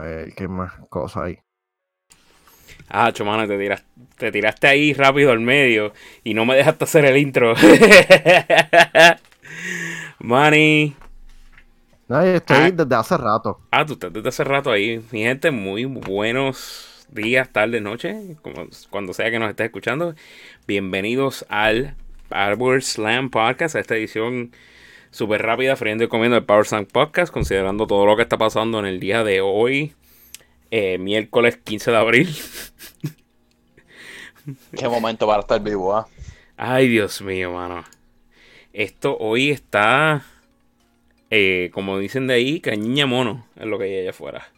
ver qué más cosas hay. Ah, chumano, te, tiras, te tiraste ahí rápido al medio y no me dejaste hacer el intro. Manny. No, estoy Ah. desde hace rato. Ah, tú estás desde hace rato ahí. Mi gente, muy buenos días, tardes, noches, como, cuando sea que nos estés escuchando. Bienvenidos al Power Slam Podcast, a esta edición súper rápida, friendo y comiendo el Power Slam Podcast, considerando todo lo que está pasando en el día de hoy, eh, miércoles 15 de abril. Qué momento para estar vivo, ¿ah? Ay, Dios mío, mano. Esto hoy está, eh, como dicen de ahí, cañiña mono, es lo que hay allá afuera.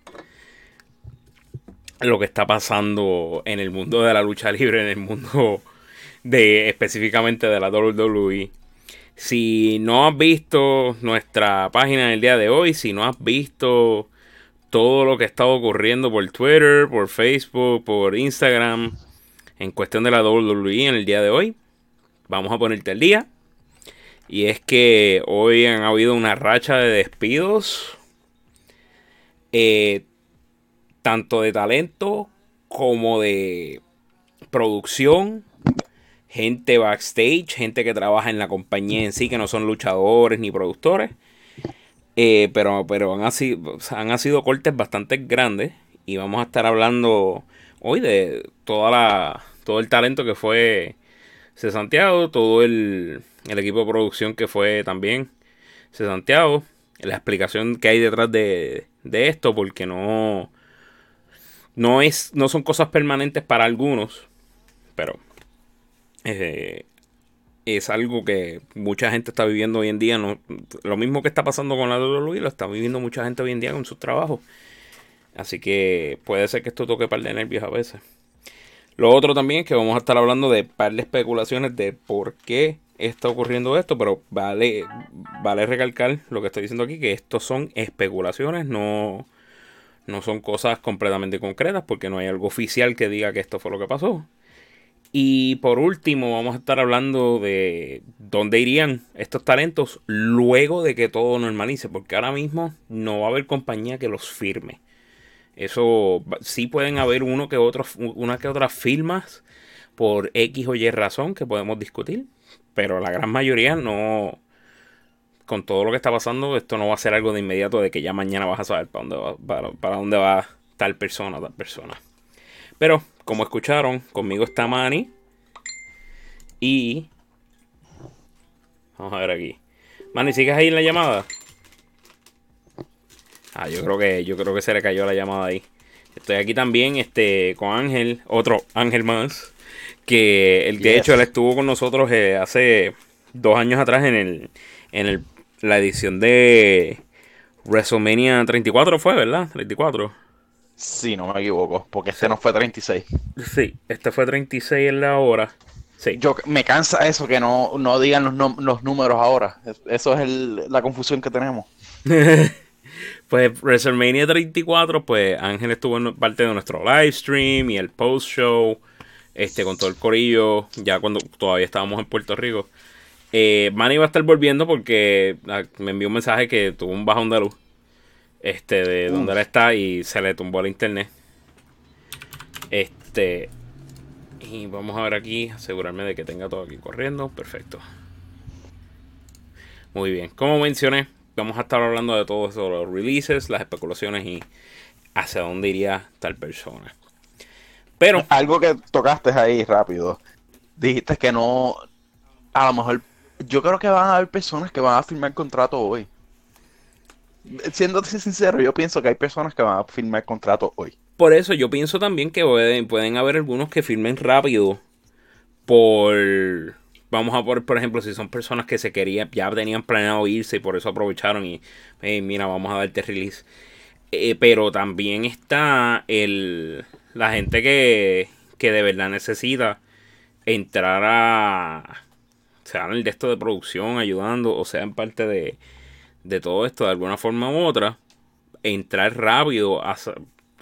Lo que está pasando en el mundo de la lucha libre, en el mundo de específicamente de la WWE. Si no has visto nuestra página en el día de hoy, si no has visto todo lo que está ocurriendo por Twitter, por Facebook, por Instagram, en cuestión de la WWE en el día de hoy, vamos a ponerte al día. Y es que hoy han habido una racha de despidos. eh, tanto de talento como de producción. Gente backstage, gente que trabaja en la compañía en sí, que no son luchadores ni productores. Eh, pero pero han, sido, han sido cortes bastante grandes. Y vamos a estar hablando hoy de toda la, todo el talento que fue C. Santiago, todo el, el equipo de producción que fue también C. Santiago, la explicación que hay detrás de, de esto, porque no, no, es, no son cosas permanentes para algunos, pero eh, es algo que mucha gente está viviendo hoy en día. No, lo mismo que está pasando con la WWE lo está viviendo mucha gente hoy en día con sus trabajos. Así que puede ser que esto toque par de nervios a veces. Lo otro también es que vamos a estar hablando de par de especulaciones de por qué está ocurriendo esto, pero vale, vale recalcar lo que estoy diciendo aquí, que estos son especulaciones, no, no son cosas completamente concretas, porque no hay algo oficial que diga que esto fue lo que pasó. Y por último, vamos a estar hablando de dónde irían estos talentos luego de que todo normalice, porque ahora mismo no va a haber compañía que los firme. Eso sí pueden haber uno que otro, una que otras firmas por X o Y razón que podemos discutir, pero la gran mayoría no. Con todo lo que está pasando, esto no va a ser algo de inmediato de que ya mañana vas a saber para dónde va, para, para dónde va tal persona, tal persona. Pero, como escucharon, conmigo está Manny. Y. Vamos a ver aquí. Manny, ¿sigues ahí en la llamada? Ah, yo creo que yo creo que se le cayó la llamada ahí. Estoy aquí también este con Ángel, otro Ángel más, que el, de Yes. hecho él estuvo con nosotros eh, hace dos años atrás en el en el, la edición de WrestleMania 34 fue, ¿verdad? 34. Sí, no me equivoco, porque este no fue 36. Sí, este fue 36 en la hora. Sí. Yo me cansa eso que no, no digan los, los números ahora. Es- Eso es el- la confusión que tenemos. Pues WrestleMania 34, pues Ángel estuvo en parte de nuestro live stream y el post show, este, con todo el corillo, ya cuando todavía estábamos en Puerto Rico. Eh, Manny va a estar volviendo porque ah, me envió un mensaje que tuvo un bajón de luz, este, de donde él está y se le tumbó la internet. Este, y vamos a ver aquí, asegurarme de que tenga todo aquí corriendo, perfecto. Muy bien, como mencioné, vamos a estar hablando de todo eso, los releases, las especulaciones y hacia dónde iría tal persona. Pero, Algo que tocaste ahí rápido. Dijiste que no. A lo mejor. Yo creo que van a haber personas que van a firmar contrato hoy. Siendo sincero, yo pienso que hay personas que van a firmar contrato hoy. por eso yo pienso también que pueden, haber algunos que firmen rápido por... Vamos a por, por ejemplo, si son personas que se querían, ya tenían planeado irse y por eso aprovecharon y, "Hey, mira, vamos a darte release. Eh, pero también está el, la gente que, que de verdad necesita entrar a, sea en el de esto de producción, ayudando, o sea en parte de, de todo esto de alguna forma u otra, entrar rápido a,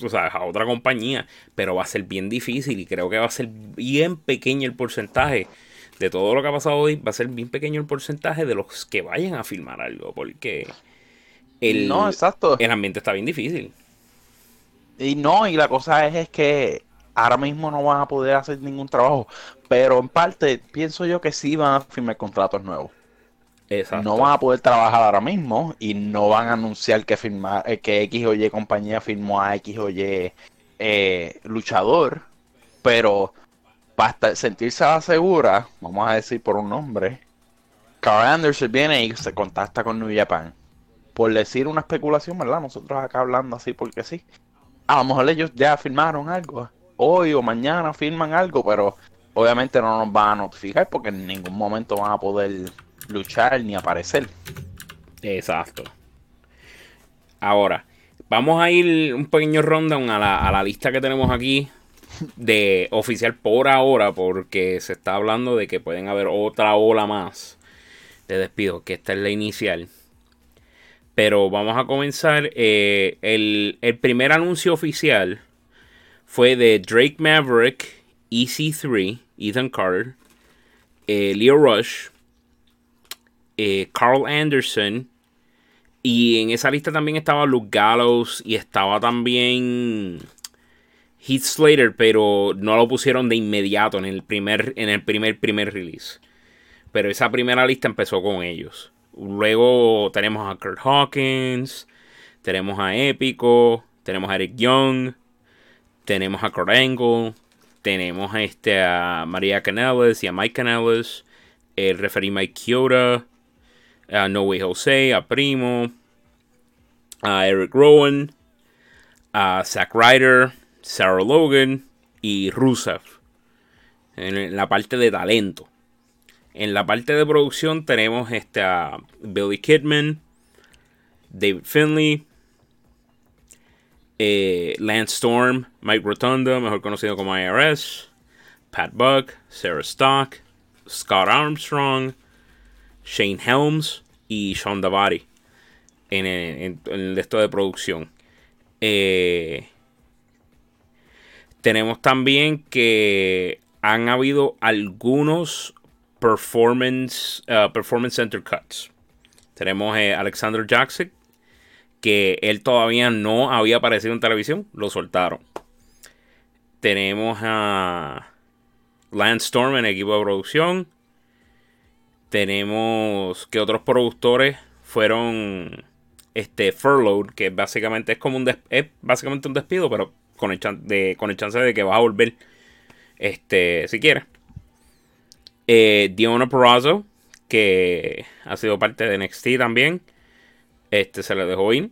o sea, a otra compañía, pero va a ser bien difícil y creo que va a ser bien pequeño el porcentaje de todo lo que ha pasado hoy, va a ser bien pequeño el porcentaje de los que vayan a filmar algo, porque el, No, exacto. el ambiente está bien difícil. Y no, y la cosa es, es que ahora mismo no van a poder hacer ningún trabajo. Pero en parte pienso yo que sí van a firmar contratos nuevos. No van a poder trabajar ahora mismo y no van a anunciar que firmar, eh, que X o Y compañía firmó a X o Y eh, luchador. Pero para sentirse segura, vamos a decir por un nombre, Carl Anderson viene y se contacta con New Japan. Por decir una especulación, ¿verdad? Nosotros acá hablando así porque sí. A lo mejor ellos ya firmaron algo. Hoy o mañana firman algo, pero obviamente no nos van a notificar porque en ningún momento van a poder luchar ni aparecer. Exacto. Ahora, vamos a ir un pequeño rundown a la, a la lista que tenemos aquí de oficial por ahora, porque se está hablando de que pueden haber otra ola más de despido, que esta es la inicial. Pero vamos a comenzar. eh, el, el primer anuncio oficial fue de Drake Maverick, EC3, Ethan Carter, eh, Leo Rush, eh, Carl Anderson. Y en esa lista también estaba Luke Gallows y estaba también Heath Slater, pero no lo pusieron de inmediato en el primer, en el primer, primer release. Pero esa primera lista empezó con ellos. Luego tenemos a Kurt Hawkins, tenemos a Épico, tenemos a Eric Young, tenemos a Kurt Angle, tenemos a, este, a María Canales y a Mike Canales, el referee Mike Kyoto, a No Way Jose, a Primo, a Eric Rowan, a Zack Ryder, Sarah Logan y Rusev. En la parte de talento. En la parte de producción tenemos este, a Billy Kidman, David Finley, eh, Lance Storm, Mike Rotundo, mejor conocido como IRS, Pat Buck, Sarah Stock, Scott Armstrong, Shane Helms y Sean Davari en, en, en el esto de producción. Eh, tenemos también que han habido algunos performance, uh, performance center cuts. Tenemos eh, Alexander Jackson, que él todavía no había aparecido en televisión, lo soltaron. Tenemos a Lance Storm en equipo de producción. Tenemos que otros productores fueron este furloughed, que básicamente es como un es básicamente un despido, pero con el, chan- de, con el chance de que vas a volver este si quieres. Eh, Diona que ha sido parte de NXT también. Este se le dejó ir.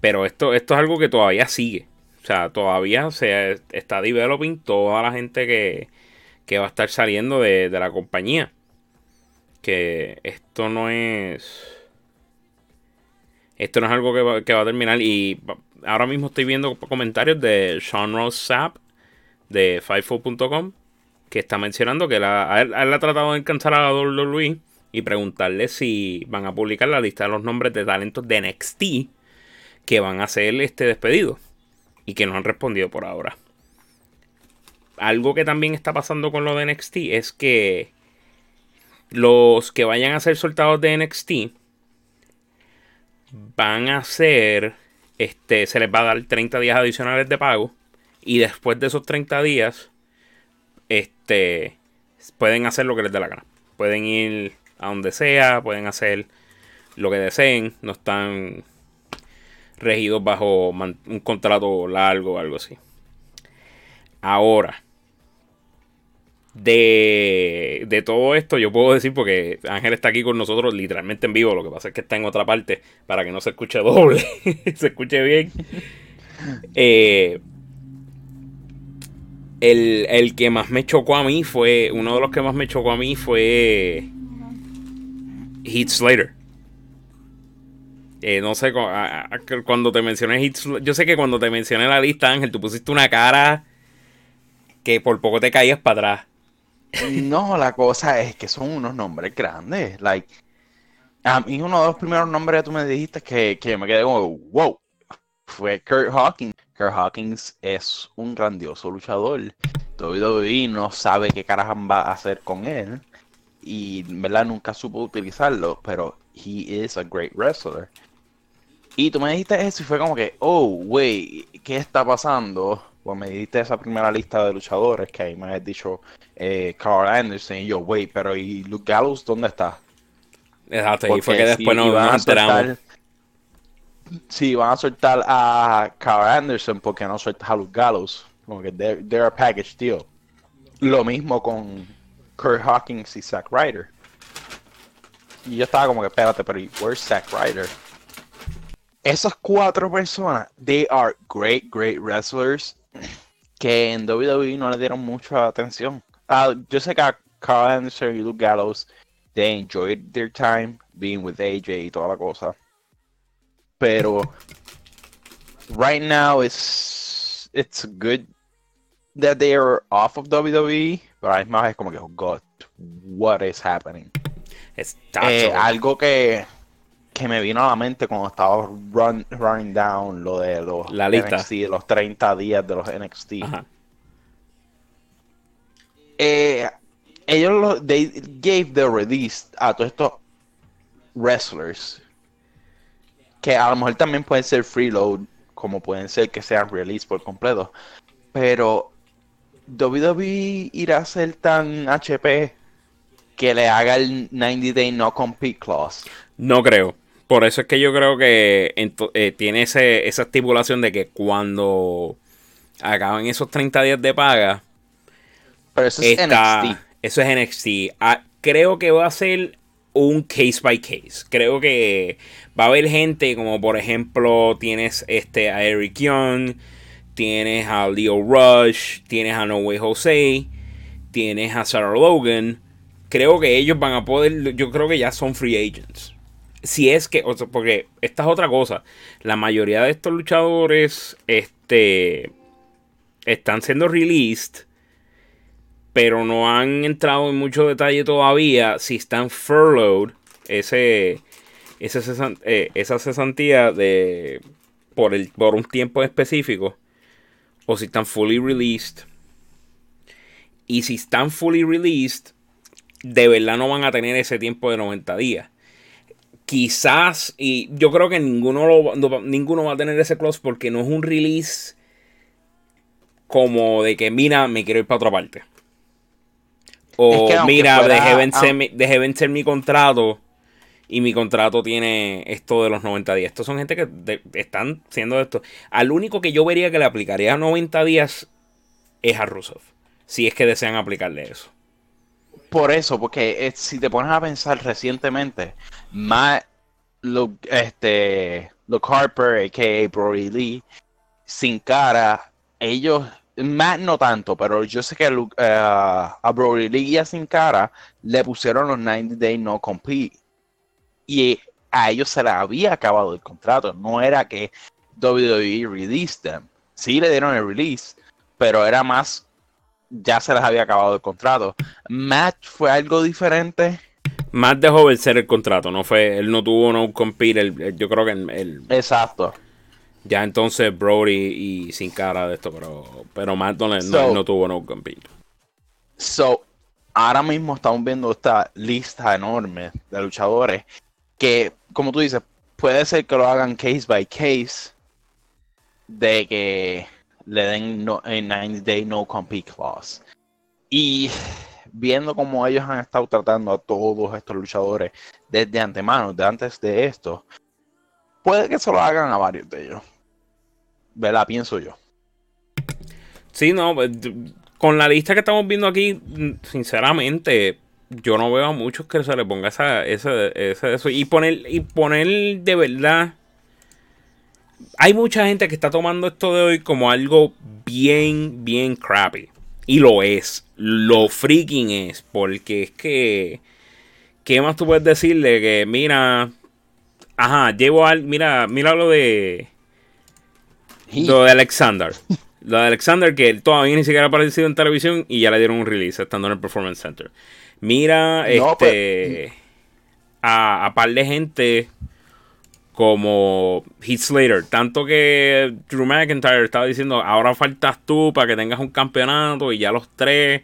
Pero esto, esto es algo que todavía sigue. O sea, todavía se está developing toda la gente que, que va a estar saliendo de, de la compañía. Que esto no es. Esto no es algo que va, que va a terminar. Y ahora mismo estoy viendo comentarios de Sean Ross Sapp de FIFO.com que está mencionando que la, él, ha tratado de alcanzar a WWE y preguntarle si van a publicar la lista de los nombres de talentos de NXT que van a ser este despedido y que no han respondido por ahora. Algo que también está pasando con lo de NXT es que los que vayan a ser soltados de NXT van a ser este se les va a dar 30 días adicionales de pago y después de esos 30 días este pueden hacer lo que les dé la gana. Pueden ir a donde sea, pueden hacer lo que deseen, no están regidos bajo un contrato largo o algo así. Ahora, de, de todo esto, yo puedo decir, porque Ángel está aquí con nosotros literalmente en vivo, lo que pasa es que está en otra parte para que no se escuche doble, se escuche bien. Eh, el, el que más me chocó a mí fue, uno de los que más me chocó a mí fue Heath Slater. Eh, no sé, cuando te mencioné Heath Sl- yo sé que cuando te mencioné la lista, Ángel, tú pusiste una cara que por poco te caías para atrás. No, la cosa es que son unos nombres grandes. Like, a mí uno de los primeros nombres que tú me dijiste que, que me quedé como, wow, fue Kurt Hawkins. Kurt Hawkins es un grandioso luchador. WWE no sabe qué carajo va a hacer con él. Y, ¿verdad? Nunca supo utilizarlo, pero he is a great wrestler. Y tú me dijiste eso y fue como que, oh, wey, ¿qué está pasando? Pues me diste esa primera lista de luchadores que ahí me has dicho eh, Carl Anderson y yo, wey, pero ¿y Luke Gallows dónde está? Exacto, y fue Porque que después si nos, van nos a enteramos. soltar- Si van a soltar a Carl Anderson, ¿por qué no sueltas a Luke Gallows? Como que they're, they're a package deal. Lo mismo con Kurt Hawkins y Zack Ryder. Y yo estaba como que, espérate, pero ¿y where's Zack Ryder? Esas cuatro personas, they are great, great wrestlers que en WWE no le dieron mucha atención. Ah, yo sé que a Carl Anderson y Luke Gallows, they enjoyed their time being with AJ y toda la cosa. Pero right now it's it's good that they are off of WWE, pero a la misma vez como que oh god, what is happening? Está Eh, algo que que me vino a la mente cuando estaba run, running down lo de los La lista. NXT, los 30 días de los NXT. Ajá. Eh, ellos lo, they gave the release a todos estos wrestlers que a lo mejor también pueden ser freeload como pueden ser que sean release por completo pero WWE irá a ser tan HP que le haga el 90 day no compete clause No creo. Por eso es que yo creo que eh, tiene ese, esa estipulación de que cuando acaban esos 30 días de paga, pero eso es está, NXT eso es NXT. Ah, creo que va a ser un case by case. Creo que va a haber gente como por ejemplo tienes este a Eric Young, tienes a Leo Rush, tienes a No Way Jose, tienes a Sarah Logan. Creo que ellos van a poder, yo creo que ya son free agents. Si es que, o porque esta es otra cosa. La mayoría de estos luchadores, este, están siendo released pero no han entrado en mucho detalle todavía si están furloughed, ese, ese eh, esa cesantía de por, el, por un tiempo específico, o si están fully released. Y si están fully released, de verdad no van a tener ese tiempo de 90 días. Quizás, y yo creo que ninguno, lo va- no ninguno va a tener ese clause porque no es un release como de que, mira, me quiero ir para otra parte. O Es que aunque mira, fuera- dejé, vencer mi, dejé vencer mi contrato y mi contrato tiene esto de los 90 días. Estos son gente que de- están siendo esto. Al único que yo vería que le aplicaría 90 días es a Rusev. Si es que desean aplicarle eso. Por eso, porque eh, si te pones a pensar recientemente, Matt, Luke, este, Luke Harper, a.k.a. Brody Lee, sin cara, ellos, Matt no tanto, pero yo sé que Luke- eh, a Brody Lee y a sin cara le pusieron los 90 Day No Compete. Y a ellos se les había acabado el contrato, no era que WWE released them. Sí le dieron el release, pero era más ya se les había acabado el contrato. Matt fue algo diferente. Matt dejó vencer el contrato, no fue, él no tuvo no compete, el- el- yo creo que el, el- Exacto. ya entonces Brody y sin cara de esto, pero, pero Matt no- So- no tuvo no compete. So, ahora mismo estamos viendo esta lista enorme de luchadores que, como tú dices, puede ser que lo hagan case by case de que le den no, a 90 day no compete clause. Y viendo cómo ellos han estado tratando a todos estos luchadores desde antemano, de antes de esto, puede que se lo hagan a varios de ellos. ¿Verdad? Pienso yo. Sí, no, pues, con la lista que estamos viendo aquí, sinceramente, yo no veo a muchos que se le ponga esa, ese, ese- eso. Y poner, y poner de verdad. Hay mucha gente que está tomando esto de hoy como algo bien, bien crappy. Y lo es. Lo freaking es. Porque es que. ¿Qué más tú puedes decirle? Que mira. Ajá, llevo al. Mira, mira lo de. Lo de Alexander. Lo de Alexander, que todavía ni siquiera ha aparecido en televisión y ya le dieron un release estando en el Performance Center. Mira, No, este. A, a par de gente como Heath Slater. Tanto que Drew McIntyre estaba diciendo: Ahora faltas tú para que tengas un campeonato. Y ya los tres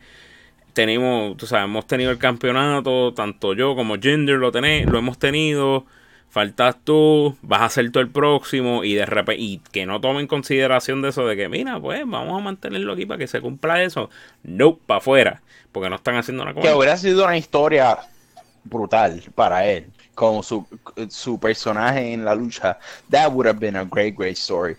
tenemos, tú sabes, hemos tenido el campeonato. Tanto yo como Jinder lo, tené- lo hemos tenido. faltas tú, vas a ser tú el próximo y de repente, y que no tomen consideración de eso de que, mira, pues vamos a mantenerlo aquí para que se cumpla eso. No, para afuera, porque no están haciendo una cosa. Que hubiera sido una historia brutal para él, con su, su personaje en la lucha. That would have been a great, great story.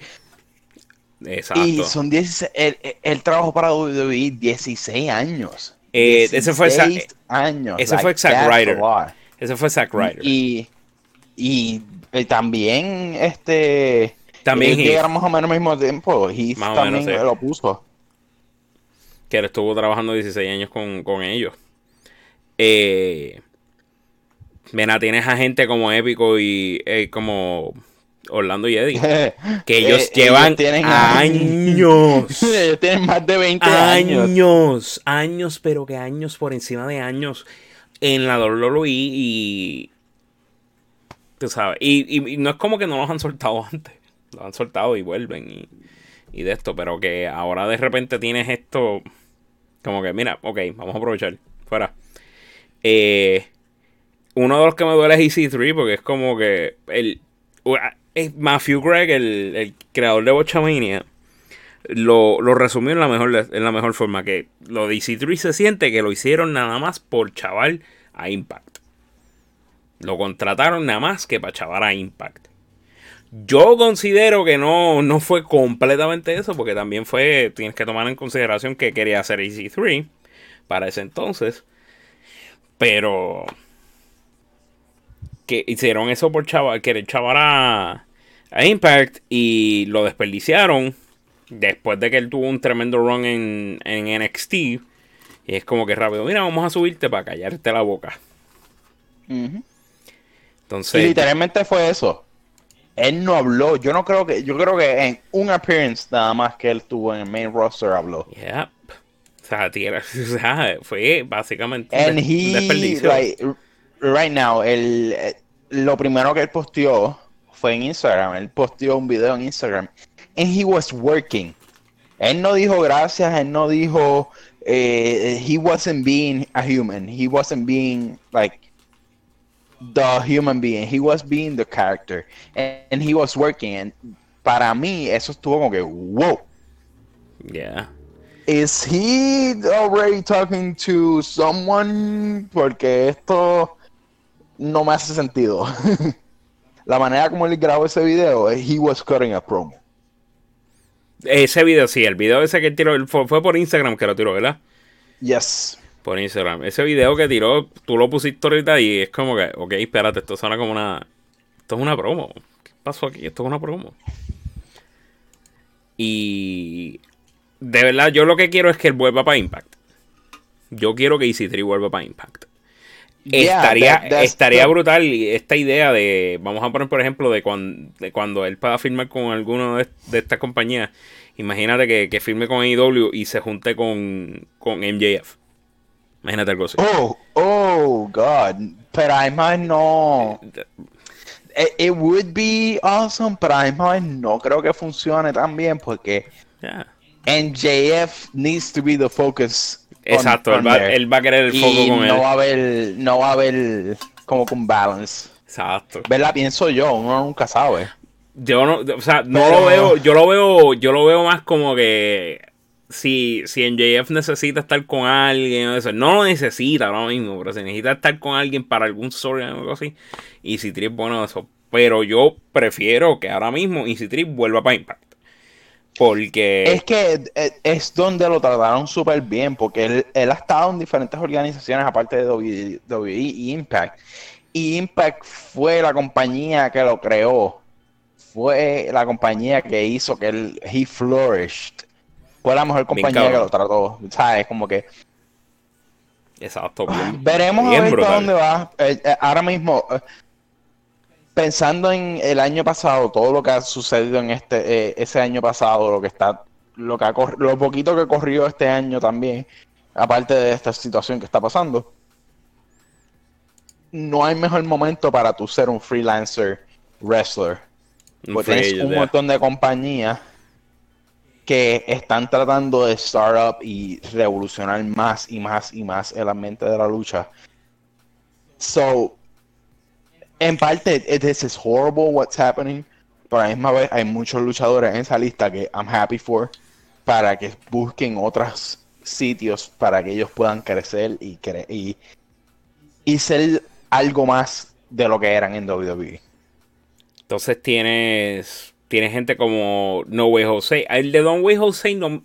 Exacto. Y son 16, el, el trabajo para WWE 16 años. Eh, ese fue Zack- 16 años. ese fue Zack Ryder. Ese fue Zack Ryder. Y, y eh, también este También Heath. llegaron más o menos al mismo tiempo. Heath Más o también menos, sí. lo puso. que él estuvo trabajando 16 años con, con ellos. Eh, mira, tienes a gente como Épico y eh, como Orlando y Eddie, que ellos Eh, llevan años. ellos tienen más de 20 años. años, años, pero que años por encima de años en la WWE y tú sabes, y, y- y no es como que no los han soltado antes, los han soltado y vuelven y, y de esto, pero que ahora de repente tienes esto como que mira, ok, vamos a aprovechar, fuera. Eh, uno de los que me duele es EC3 porque es como que el Matthew Gregg, el, el creador de Bochamania, lo, lo resumió en la mejor en la mejor forma que lo de EC3 se siente que lo hicieron nada más por chaval a Impact. Lo contrataron nada más que para chaval a Impact. Yo considero que no, no fue completamente eso, porque también fue, tienes que tomar en consideración que quería hacer EC3 para ese entonces. Pero que hicieron eso por chaval, querer chaval a, a Impact y lo desperdiciaron después de que él tuvo un tremendo run en, en NXT. Y es como que rápido, mira, vamos a subirte para callarte la boca. Entonces, Y literalmente fue eso. Él no habló. Yo no creo que. Yo creo que en un appearance nada más que él tuvo en el main roster habló. yeah. O sea, tira- o sea, fue básicamente And un he, desperdicio. like, right now, el, eh, lo primero que él posteó fue en Instagram. Él posteó un video en Instagram. And he was working. Él no dijo gracias, él no dijo. eh, he wasn't being a human. He wasn't being, like, the human being. He was being the character. And, and he was working. And para mí, eso estuvo como que, wow. Yeah. Is he already talking to someone? Porque esto no me hace sentido. La manera como él grabó ese video, eh, he was cutting a promo. Ese video, sí, el video ese que él tiró, fue, fue por Instagram que lo tiró, ¿verdad? Yes. Por Instagram. Ese video que tiró, tú lo pusiste ahorita y es como que, ok, espérate, esto suena como una. Esto es una promo. ¿Qué pasó aquí? Esto es una promo. Y. De verdad, yo lo que quiero es que él vuelva para Impact. Yo quiero que EC3 vuelva para Impact. Yeah, estaría that- estaría brutal esta idea de, vamos a poner por ejemplo, de, cuan- de cuando él pueda firmar con alguno de, de estas compañías. Imagínate que, que firme con AEW y se junte con, con MJF. Imagínate algo así. Oh, oh, God. Pero además no. It, it would be awesome, pero además no creo que funcione tan bien porque Ya. NJF needs to be the focus. Exacto, on él va, él va a querer el foco y con no él. va a haber, no va a haber como con balance. Exacto. ¿Verdad? Pienso yo, uno nunca sabe. Yo no, o sea, no Pero- lo veo, yo lo veo, yo lo veo más como que si, si MJF necesita estar con alguien o eso, no lo necesita ahora mismo, pero si necesita estar con alguien para algún story o algo así, y si Trip bueno eso. Pero yo prefiero que ahora mismo Easy Trip vuelva para Impact. Porque Es que eh, es donde lo trataron súper bien, porque él, él ha estado en diferentes organizaciones aparte de WWE WWE y Impact. Y Impact fue la compañía que lo creó. Fue la compañía que hizo que él he flourished. Fue la mejor compañía que lo trató. ¿Sabes? Como que exacto, bien- Veremos bien a ver dónde va. Eh, eh, ahora mismo, eh, pensando en el año pasado, todo lo que ha sucedido en este, eh, ese año pasado, lo que está, lo que ha lo poquito que corrió este año también, aparte de esta situación que está pasando, no hay mejor momento para tú ser un freelancer wrestler. Porque tienes un montón de compañías que están tratando de start up y revolucionar más y más y más el ambiente de la lucha. So, En parte, this is horrible what's happening, pero a la misma vez hay muchos luchadores en esa lista que I'm happy for para que busquen otros sitios para que ellos puedan crecer y, cre- y, y ser algo más de lo que eran en WWE. Entonces tienes, tienes gente como No Way Jose. El de Don Way Jose no,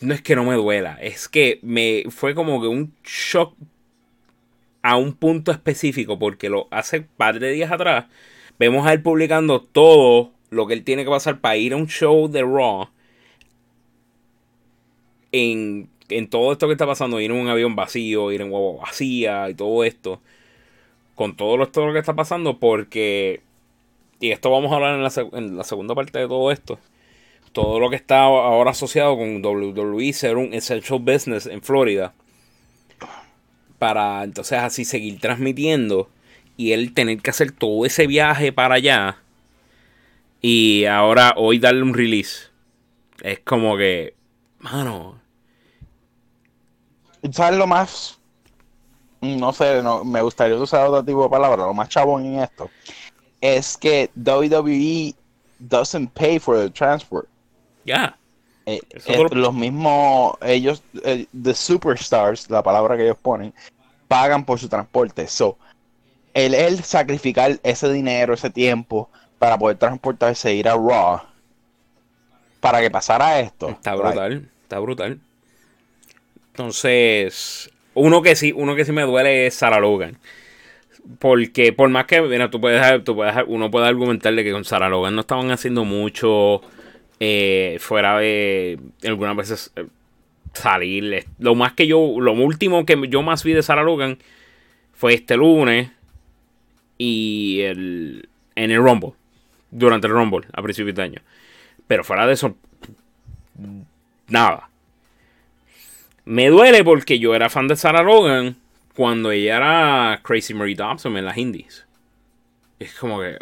no es que no me duela, es que me fue como que un shock a un punto específico porque lo hace un par de días atrás vemos a él publicando todo lo que él tiene que pasar para ir a un show de Raw en, en todo esto que está pasando, ir en un avión vacío, ir en huevo vacía y todo esto, con todo todo lo que está pasando, porque, y esto vamos a hablar en la, en la segunda parte de todo esto, todo lo que está ahora asociado con WWE ser un essential business en Florida, para entonces así seguir transmitiendo y él tener que hacer todo ese viaje para allá y ahora hoy darle un release. Es como que, mano, ¿Sabes lo más? No sé, no, me gustaría usar otro tipo de palabra, lo más chabón en esto. Es que WWE doesn't pay for the transport. ya. Eh, eh, lo- los mismos, ellos, eh, the superstars, la palabra que ellos ponen, pagan por su transporte. So, el, el sacrificar ese dinero, ese tiempo, para poder transportarse ir a Raw, para que pasara esto. Está brutal, está brutal. Entonces, uno que sí, uno que sí me duele es Sarah Logan. Porque por más que, mira, tú puedes, tú puedes, uno puede argumentarle que con Sarah Logan no estaban haciendo mucho eh, fuera de algunas veces eh, salir. Lo más que yo, lo último que yo más vi de Sarah Logan fue este lunes y el en el Rumble, durante el Rumble a principios de año. Pero fuera de eso, nada. Me duele porque yo era fan de Sarah Logan cuando ella era Crazy Mary Dobson en las indies. Es como que,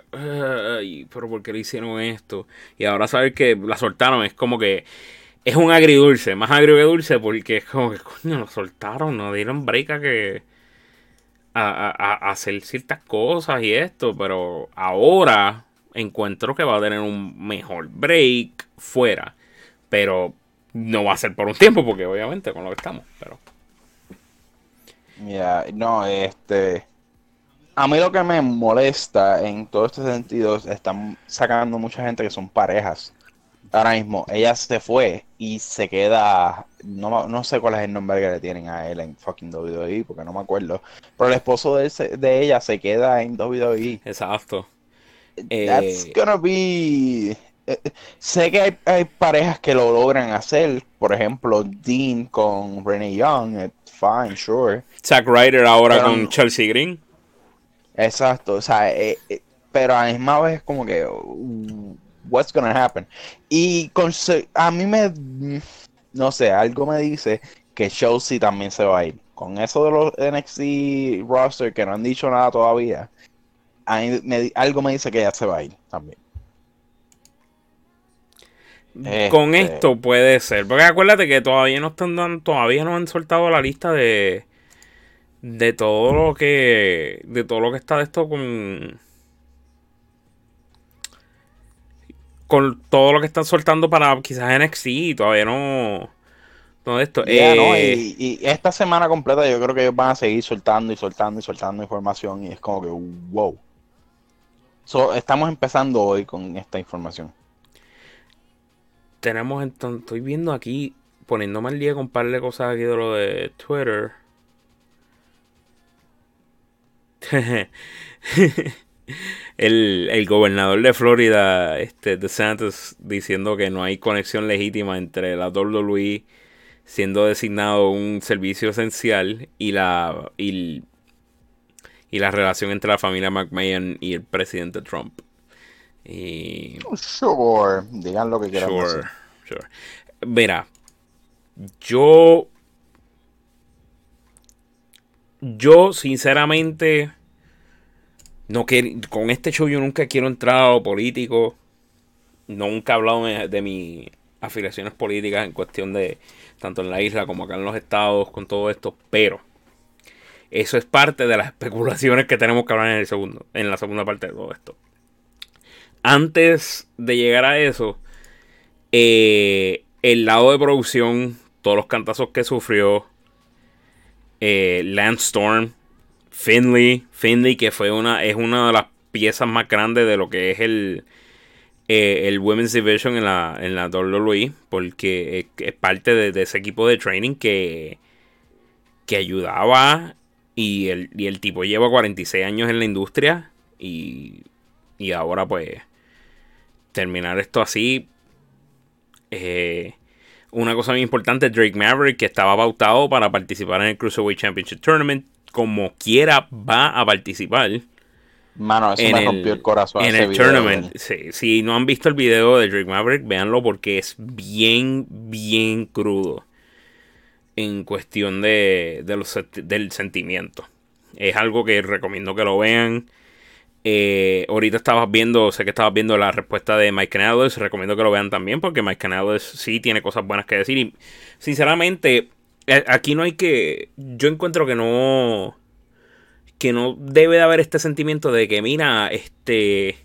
pero ¿por qué le hicieron esto? Y ahora saber que la soltaron es como que es un agridulce, más agrio que dulce porque es como que, coño, lo soltaron, no dieron break a que a, hacer ciertas cosas y esto, pero ahora encuentro que va a tener un mejor break fuera, pero no va a ser por un tiempo porque obviamente con lo que estamos, pero Ya, no, este. A mí lo que me molesta en todo este sentido es están sacando mucha gente que son parejas. Ahora mismo, ella se fue y se queda. No, no sé cuál es el nombre que le tienen a él en fucking WWE, porque no me acuerdo. Pero el esposo de, ese- de ella se queda en WWE. exacto. Eh, That's gonna be. eh, Sé que hay, hay parejas que lo logran hacer. Por ejemplo, Dean con Renee Young. eh, Fine, sure. Zack Ryder ahora Pero con. Chelsea Green. Exacto, o sea, eh, eh, pero a la misma vez como que, uh, what's gonna happen? Y con, a mí me, no sé, algo me dice que Chelsea también se va a ir. Con eso de los NXT roster que no han dicho nada todavía, a mí me di- algo me dice que ella se va a ir también. Con Este- esto puede ser, porque acuérdate que todavía no están dando, todavía no han soltado la lista de de todo lo que de todo lo que está de esto con con todo lo que están soltando para quizás NXT todavía no no de esto ¿no? Eh, Y, y esta semana completa yo creo que ellos van a seguir soltando y soltando y soltando información y es como que, wow. So, estamos empezando hoy con esta información. tenemos entonces, estoy viendo aquí, poniéndome al día con un par de cosas aquí de lo de Twitter. el, el gobernador de Florida, este DeSantis, diciendo que no hay conexión legítima entre la WWE siendo designado un servicio esencial y la y, y la relación entre la familia McMahon y el presidente Trump. Y Sure, digan lo que quieran Sure, decir. sure. Mira, yo. Yo, sinceramente. No quer- con este show yo nunca quiero entrar a político. Nunca he hablado de, de mis afiliaciones políticas en cuestión de. Tanto en la isla como acá en los estados, con todo esto. Pero. Eso es parte de las especulaciones que tenemos que hablar en el segundo, en la segunda parte de todo esto. Antes de llegar a eso, eh, el lado de producción, todos los cantazos que sufrió, eh, Landstorm, Finley, Finley que fue una, es una de las piezas más grandes de lo que es el, eh, el Women's Division en la, en la WWE, porque es, parte de, ese equipo de training que, que ayudaba y el, y el tipo lleva 46 años en la industria y, y ahora pues terminar esto así. Eh, una cosa muy importante, Drake Maverick, que estaba pautado para participar en el Cruiserweight Championship Tournament, como quiera va a participar. Mano, eso me rompió el corazón. En el tournament. si no han visto el video de Drake Maverick, véanlo porque es bien, bien crudo. En cuestión de, del sentimiento. Es algo que recomiendo que lo vean. Eh, ahorita estabas viendo, sé que estabas viendo la respuesta de Mike Canales. Recomiendo que lo vean también porque Mike Canales sí tiene cosas buenas que decir. Y sinceramente, eh, aquí no hay que. Yo encuentro que no. Que no debe de haber este sentimiento de que, mira, este.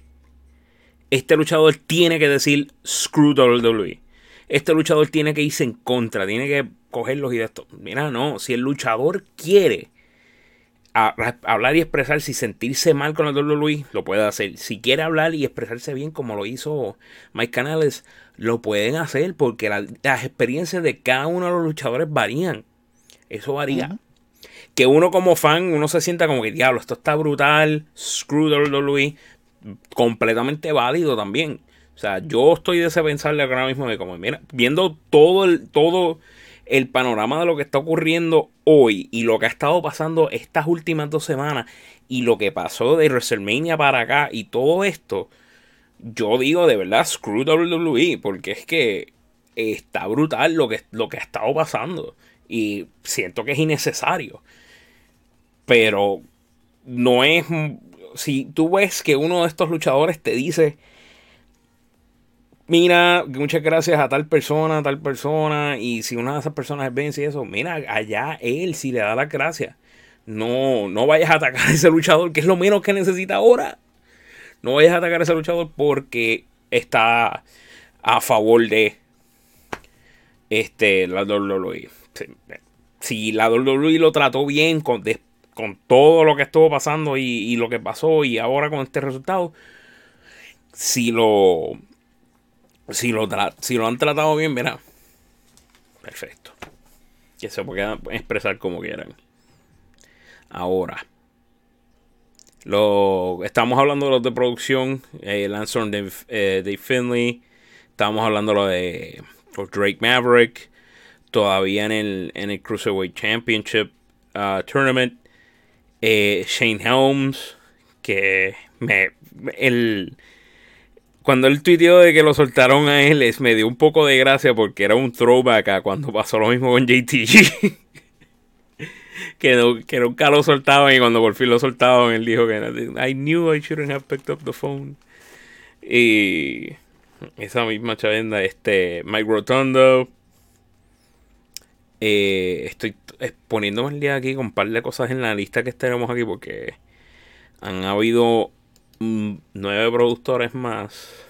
Este luchador tiene que decir screw WWE. Este luchador tiene que irse en contra, tiene que cogerlos y de esto. Mira, no, si el luchador quiere hablar y expresarse y sentirse mal con el WWE, lo puede hacer. Si quiere hablar y expresarse bien como lo hizo Mike Canales, lo pueden hacer porque las experiencias de cada uno de los luchadores varían. Eso varía. Que uno como fan, uno se sienta como que, diablo, esto está brutal, screw WWE, completamente válido también. O sea, yo estoy de ese pensarle ahora mismo de como, mira, viendo todo el, todo el panorama de lo que está ocurriendo hoy y lo que ha estado pasando estas últimas dos semanas y lo que pasó de WrestleMania para acá y todo esto, yo digo de verdad, screw WWE, porque es que está brutal lo que, lo que ha estado pasando y siento que es innecesario. Pero no es... Si tú ves que uno de estos luchadores te dice mira, muchas gracias a tal persona, a tal persona, y si una de esas personas vence y eso, mira, allá él si le da las gracias. No, no vayas a atacar a ese luchador, que es lo menos que necesita ahora. No vayas a atacar a ese luchador porque está a favor de este, la WWE. Si la WWE lo trató bien con, con todo lo que estuvo pasando y, y lo que pasó y ahora con este resultado, si lo si lo, si lo han tratado bien, mira. Perfecto. Que se puedan expresar como quieran. Ahora. Lo, estamos hablando de los de producción. Eh, Lance Dave, eh, Dave, Finley. Estamos hablando de, de Drake Maverick. Todavía en el, en el Cruiserweight Championship uh, Tournament. Eh, Shane Helms. Que me. El, cuando él tuiteó de que lo soltaron a él, es, me dio un poco de gracia porque era un throwback a cuando pasó lo mismo con JTG. que, que nunca lo soltaban y cuando por fin lo soltaban, él dijo que I knew I shouldn't have picked up the phone. Y esa misma chavenda, este Mike Rotundo. Eh, estoy poniéndome el día aquí con un par de cosas en la lista que tenemos aquí porque han habido nueve productores más.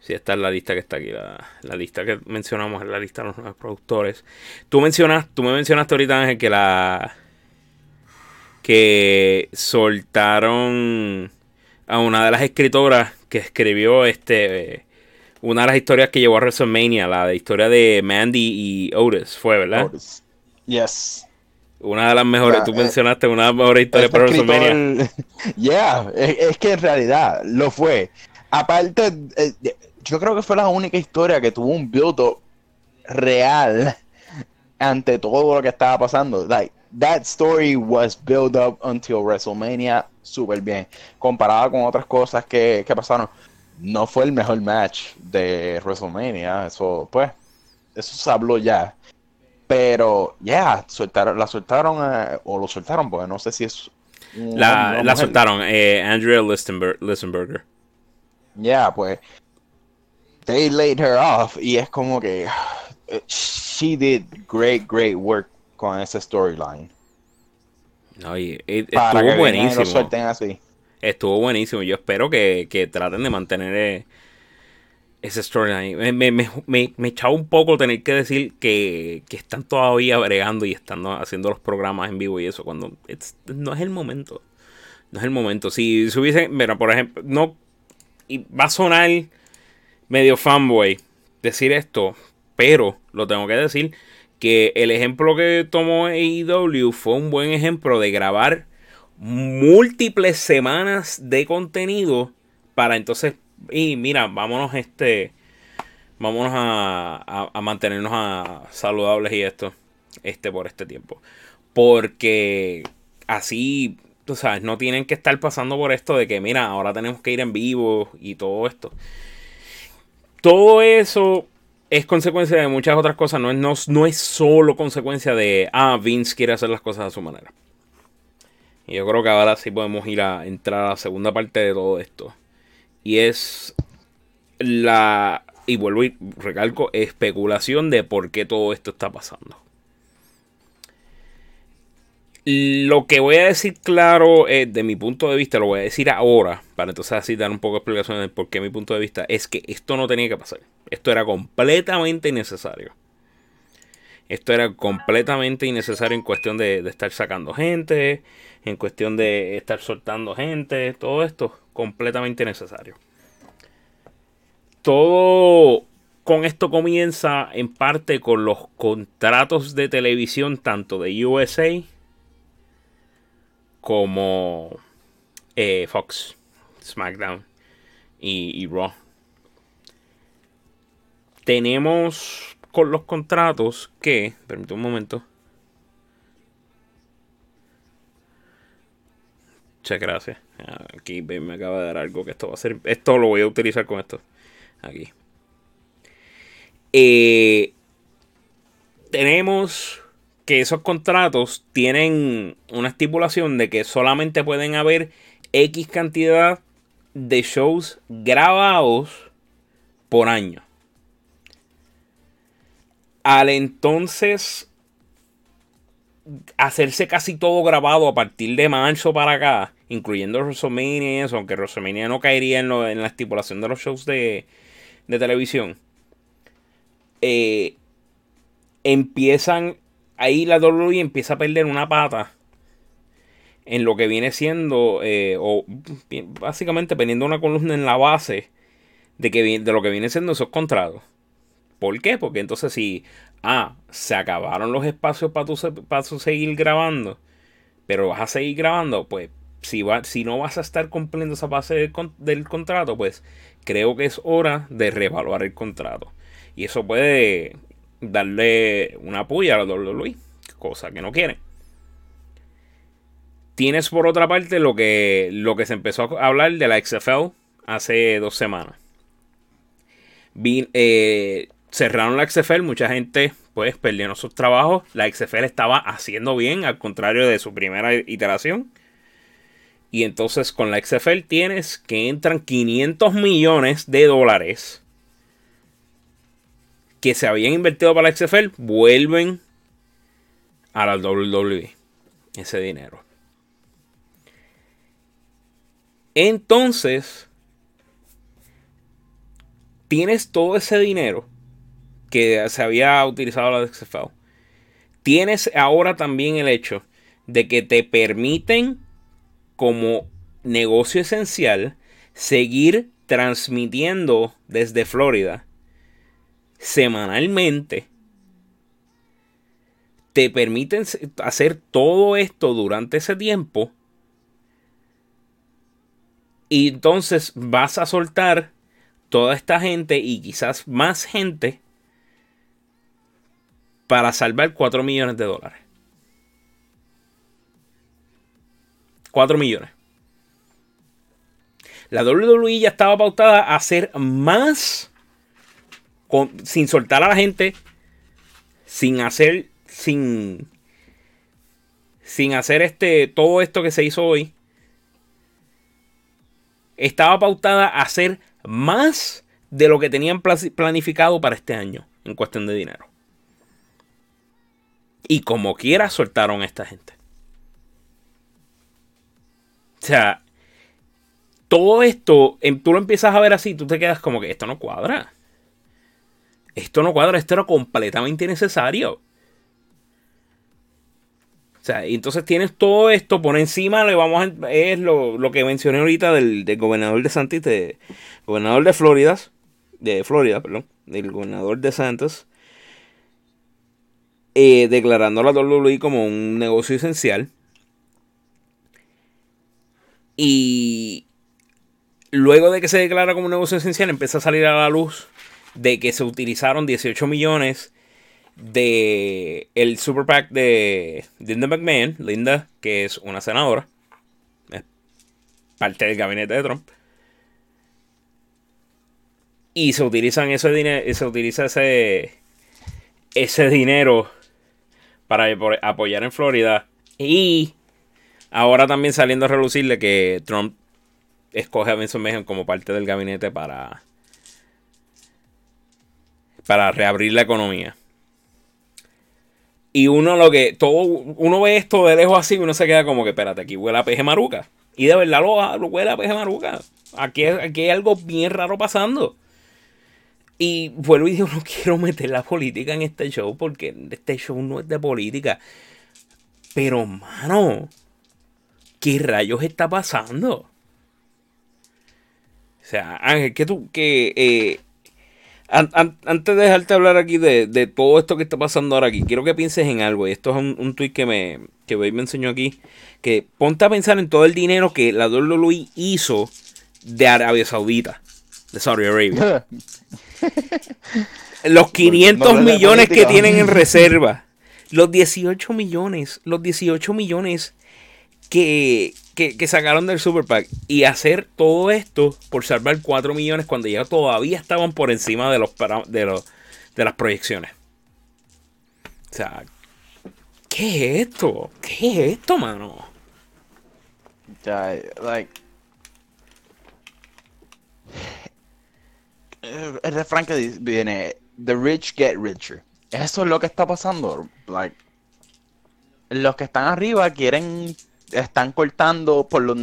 Si esta es la lista que está aquí, la, lista que mencionamos es la lista de los nueve productores. Tú mencionas, tú me mencionaste ahorita, Ángel, que la. que soltaron a una de las escritoras que escribió este. Una de las historias que llevó a WrestleMania, la de historia de Mandy y Otis, fue, ¿verdad? Otis. Yes. Una de las mejores, tú eh, mencionaste una de las mejores historias para WrestleMania. Ya, es, que en realidad lo fue. Aparte, eh, yo creo que fue la única historia que tuvo un build real ante todo lo que estaba pasando. Like, that story was built up until WrestleMania súper bien. Comparada con otras cosas que, que pasaron. No fue el mejor match de WrestleMania. Eso, pues, eso se habló ya. Pero, ya, yeah, la soltaron, eh, o lo soltaron, porque no sé si es. La, la soltaron, eh, Andrea Listenberger. Ya, yeah, pues. They laid her off, y es como que. She did great, great work con esa storyline. Oye, e- para estuvo que lo buenísimo. suelten así. Estuvo buenísimo. Yo espero que, que traten de mantener eh, ese storyline. Me, me, me, me, echaba un poco tener que decir que, que están todavía bregando y están haciendo los programas en vivo y eso, cuando no es el momento. No es el momento. Si se hubiese, mira, por ejemplo, no. Y va a sonar medio fanboy decir esto, pero lo tengo que decir que el ejemplo que tomó AEW fue un buen ejemplo de grabar múltiples semanas de contenido para entonces y mira vámonos este vámonos a, mantenernos a- saludables y esto este por este tiempo. Porque así tú sabes no tienen que estar pasando por esto de que mira ahora tenemos que ir en vivo y todo esto. Todo eso es consecuencia de muchas otras cosas no es, no, no es solo consecuencia de ah Vince quiere hacer las cosas a su manera. Y yo creo que ahora sí podemos ir a entrar a la segunda parte de todo esto. Y es la, y vuelvo y recalco, especulación de por qué todo esto está pasando. Lo que voy a decir claro, eh, de mi punto de vista, lo voy a decir ahora, para entonces así dar un poco de explicación de por qué mi punto de vista, es que esto no tenía que pasar. Esto era completamente innecesario. Esto era completamente innecesario en cuestión de, de estar sacando gente, en cuestión de estar soltando gente, todo esto completamente innecesario. Todo con esto comienza en parte con los contratos de televisión tanto de USA como eh, Fox, SmackDown y, y Raw. Tenemos con los contratos que, permítame un momento. Muchas gracias. Aquí me acaba de dar algo que esto va a ser. Esto lo voy a utilizar con esto. Aquí. Eh, tenemos que esos contratos tienen una estipulación de que solamente pueden haber X cantidad de shows grabados por año. Al entonces hacerse casi todo grabado a partir de marzo para acá, incluyendo WrestleMania eso, aunque WrestleMania no caería en, lo- en la estipulación de los shows de, de televisión, eh, empiezan, ahí la WWE empieza a perder una pata en lo que viene siendo, eh, o básicamente poniendo una columna en la base de, que, de lo que viene siendo esos contratos. ¿Por qué? Porque entonces si, ah, se acabaron los espacios para se- para tú seguir grabando, pero vas a seguir grabando, pues si, va, si no vas a estar cumpliendo esa base del, con- del contrato, pues creo que es hora de reevaluar el contrato. Y eso puede darle una puya a la WWE, cosa que no quieren. Tienes por otra parte lo que, lo que se empezó a hablar de la XFL hace dos semanas. Eh, cerraron la XFL, mucha gente pues perdieron sus trabajos. La XFL estaba haciendo bien, al contrario de su primera iteración. Y entonces con la XFL tienes que entran 500 millones de dólares que se habían invertido para la XFL, vuelven a la WWE. Ese dinero. Entonces, tienes todo ese dinero que se había utilizado la XFL. Tienes ahora también el hecho de que te permiten como negocio esencial seguir transmitiendo desde Florida semanalmente. Te permiten hacer todo esto durante ese tiempo. Y entonces vas a soltar toda esta gente y quizás más gente para salvar 4 millones de dólares. 4 millones. La WWE ya estaba pautada a hacer más con- sin soltar a la gente, sin hacer, sin, sin hacer este, todo esto que se hizo hoy. Estaba pautada a hacer más de lo que tenían pla- planificado para este año en cuestión de dinero. Y como quiera soltaron a esta gente. Sea, todo esto, em, tú lo empiezas a ver así, tú te quedas como que esto no cuadra. Esto no cuadra, esto era completamente innecesario. O sea, y entonces tienes todo esto por encima, le vamos es lo, lo que mencioné ahorita del, del gobernador de Santos, de, gobernador de Florida, de Florida, perdón, del gobernador de Santos, eh, declarando a la WWE como un negocio esencial. Y luego de que se declara como un negocio esencial, empieza a salir a la luz de que se utilizaron 18 millones de el super PAC de Linda McMahon, Linda, que es una senadora, parte del gabinete de Trump. Y se utilizan ese dinero, se utiliza ese ese dinero para apoyar en Florida y ahora también saliendo a relucirle que Trump escoge a Vincent Mayhem como parte del gabinete para para reabrir la economía. Y uno lo que todo uno ve esto de lejos así y uno se queda como que espérate, aquí huele a peje maruca. Y de verdad lo, huele a peje maruca. Aquí, aquí hay algo bien raro pasando. Y vuelvo y digo, no quiero meter la política en este show porque este show no es de política. Pero, mano, ¿qué rayos está pasando? O sea, Ángel, que tú, que... Eh, antes de dejarte hablar aquí de, todo esto que está pasando ahora aquí, quiero que pienses en algo. Y esto es un, un tweet que me, que me enseñó aquí. Que ponte a pensar en todo el dinero que la WWE hizo de Arabia Saudita. De Saudi Arabia. los 500 millones que tienen en reserva. Los 18 millones. Los 18 millones que, que, sacaron del Super Pack y hacer todo esto por salvar 4 millones cuando ya todavía estaban por encima de los de los de las proyecciones. O sea, ¿qué es esto? ¿Qué es esto, mano? Ya, like el refrán que viene The rich get richer. Eso es lo que está pasando. Like, los que están arriba quieren están cortando por los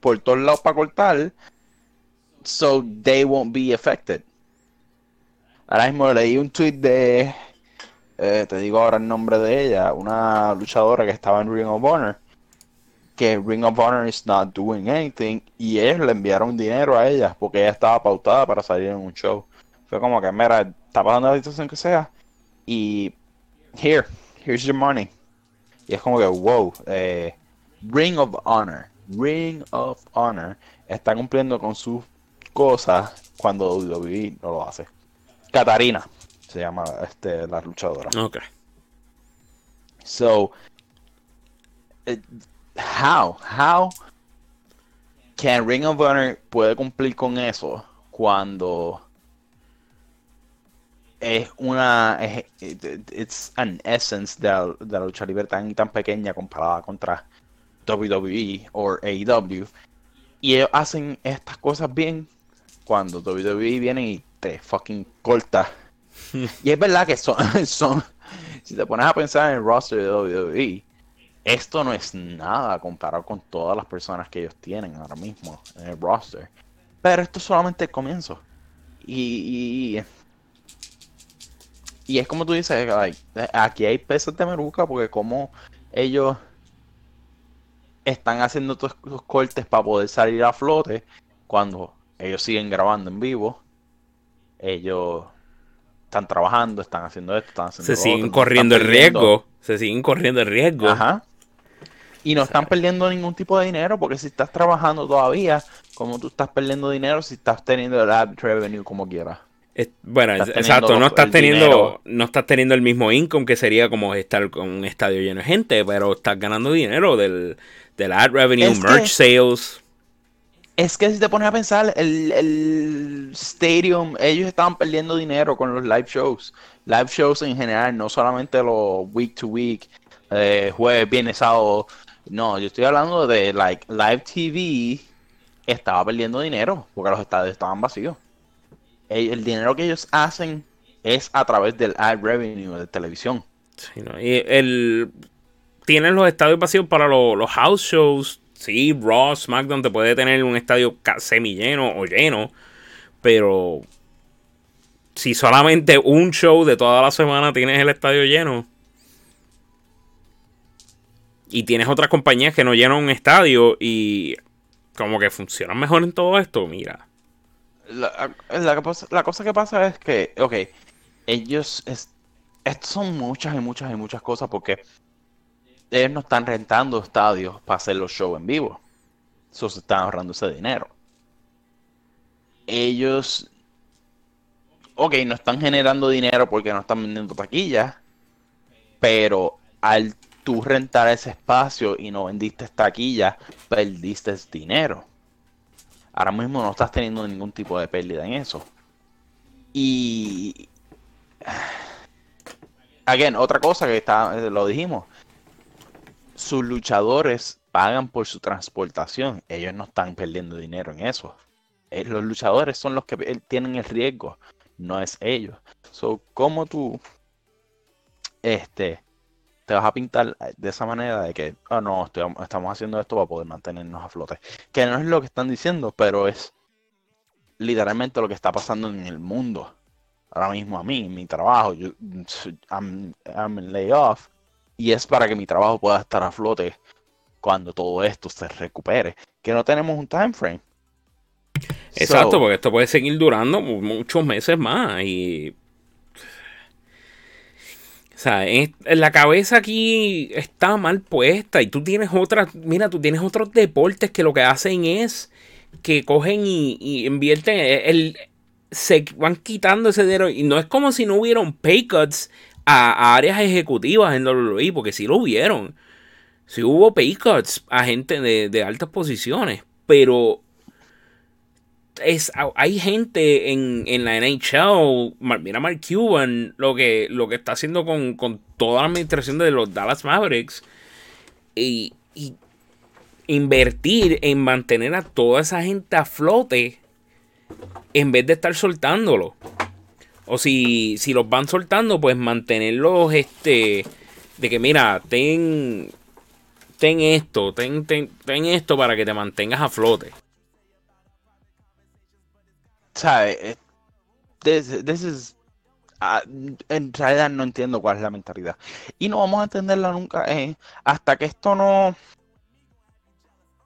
por todos lados para cortar, so they won't be affected. Ahora mismo leí un tweet de, eh, te digo ahora el nombre de ella, una luchadora que estaba en Ring of Honor, que Ring of Honor is not doing anything y ellos le enviaron dinero a ella porque ella estaba pautada para salir en un show. Fue como que, mira, está pasando la situación que sea y here, here's your money. Y es como que, wow, eh, Ring of Honor, Ring of Honor está cumpliendo con sus cosas cuando WWE no lo hace. Katarina se llama este, la luchadora. Ok. So, eh, how, how can Ring of Honor puede cumplir con eso cuando es una es, it's an essence de la, de la lucha libre tan, tan pequeña comparada contra WWE o AEW. Y ellos hacen estas cosas bien cuando WWE viene y te fucking corta. y es verdad que son, son, si te pones a pensar en el roster de WWE, esto no es nada comparado con todas las personas que ellos tienen ahora mismo en el roster. Pero esto es solamente el comienzo. Y, y, es como tú dices, aquí hay pesos de meruca porque como ellos están haciendo todos esos cortes para poder salir a flote cuando ellos siguen grabando en vivo. Ellos están trabajando, están haciendo esto, están haciendo Se siguen corriendo el riesgo. Se siguen corriendo el riesgo. Ajá. Y no están perdiendo ningún tipo de dinero porque si estás trabajando todavía, como tú estás perdiendo dinero si estás teniendo el ad revenue como quieras. Bueno, exacto, no estás teniendo no estás teniendo el mismo income que sería como estar con un estadio lleno de gente, pero estás ganando dinero del, del ad revenue, merch sales. Es que si te pones a pensar, el, el stadium, ellos estaban perdiendo dinero con los live shows. Live shows en general, no solamente los week to week, eh, jueves, viernes, sábado. No, yo estoy hablando de like live TV estaba perdiendo dinero porque los estadios estaban vacíos. El, dinero que ellos hacen es a través del ad revenue de televisión. Sí. Y el tienen los estadios vacíos para los, house shows, sí, Raw, SmackDown te puede tener un estadio semi lleno o lleno, pero si solamente un show de toda la semana tienes el estadio lleno y tienes otras compañías que no llenan un estadio y como que funcionan mejor en todo esto, mira. La, la, cosa que pasa es que, ok, ellos, es, estos son muchas y muchas y muchas cosas porque ellos no están rentando estadios para hacer los shows en vivo. Eso se están ahorrando ese dinero. Ellos, ok, no están generando dinero porque no están vendiendo taquillas, pero al tú rentar ese espacio y no vendiste taquilla, perdiste dinero. Ahora mismo no estás teniendo ningún tipo de pérdida en eso. Y. Again, otra cosa que está, lo dijimos. Sus luchadores pagan por su transportación. Ellos no están perdiendo dinero en eso. Eh, los luchadores son los que tienen el riesgo, no es ellos. So, ¿cómo tú este, te vas a pintar de esa manera de que, oh no, estamos haciendo esto para poder mantenernos a flote? Que no es lo que están diciendo, pero es literalmente lo que está pasando en el mundo. Ahora mismo a mí, mi trabajo, yo, I'm, I'm in layoff, y es para que mi trabajo pueda estar a flote cuando todo esto se recupere. Que no tenemos un time frame. Exacto, porque esto puede seguir durando muchos meses más y... Sea, la cabeza aquí está mal puesta y tú tienes otras, mira, tú tienes otros deportes que lo que hacen es que cogen y, invierten, e, el, se van quitando ese dinero y no es como si no hubieran pay cuts a, áreas ejecutivas en WWE, porque sí lo hubieron. Sí hubo pay cuts a gente de altas posiciones, pero es, hay gente en, en, la NHL, mira Mark Cuban, lo que, lo que está haciendo con, toda la administración de los Dallas Mavericks y, invertir en mantener a toda esa gente a flote en vez de estar soltándolo. O si, si los van soltando, pues mantenerlos este de que mira, ten ten esto, ten, ten, ten esto para que te mantengas a flote. ¿Sabes? Eh, this, is, ah, en realidad no entiendo cuál es la mentalidad. Y no vamos a entenderla nunca eh, hasta que esto no.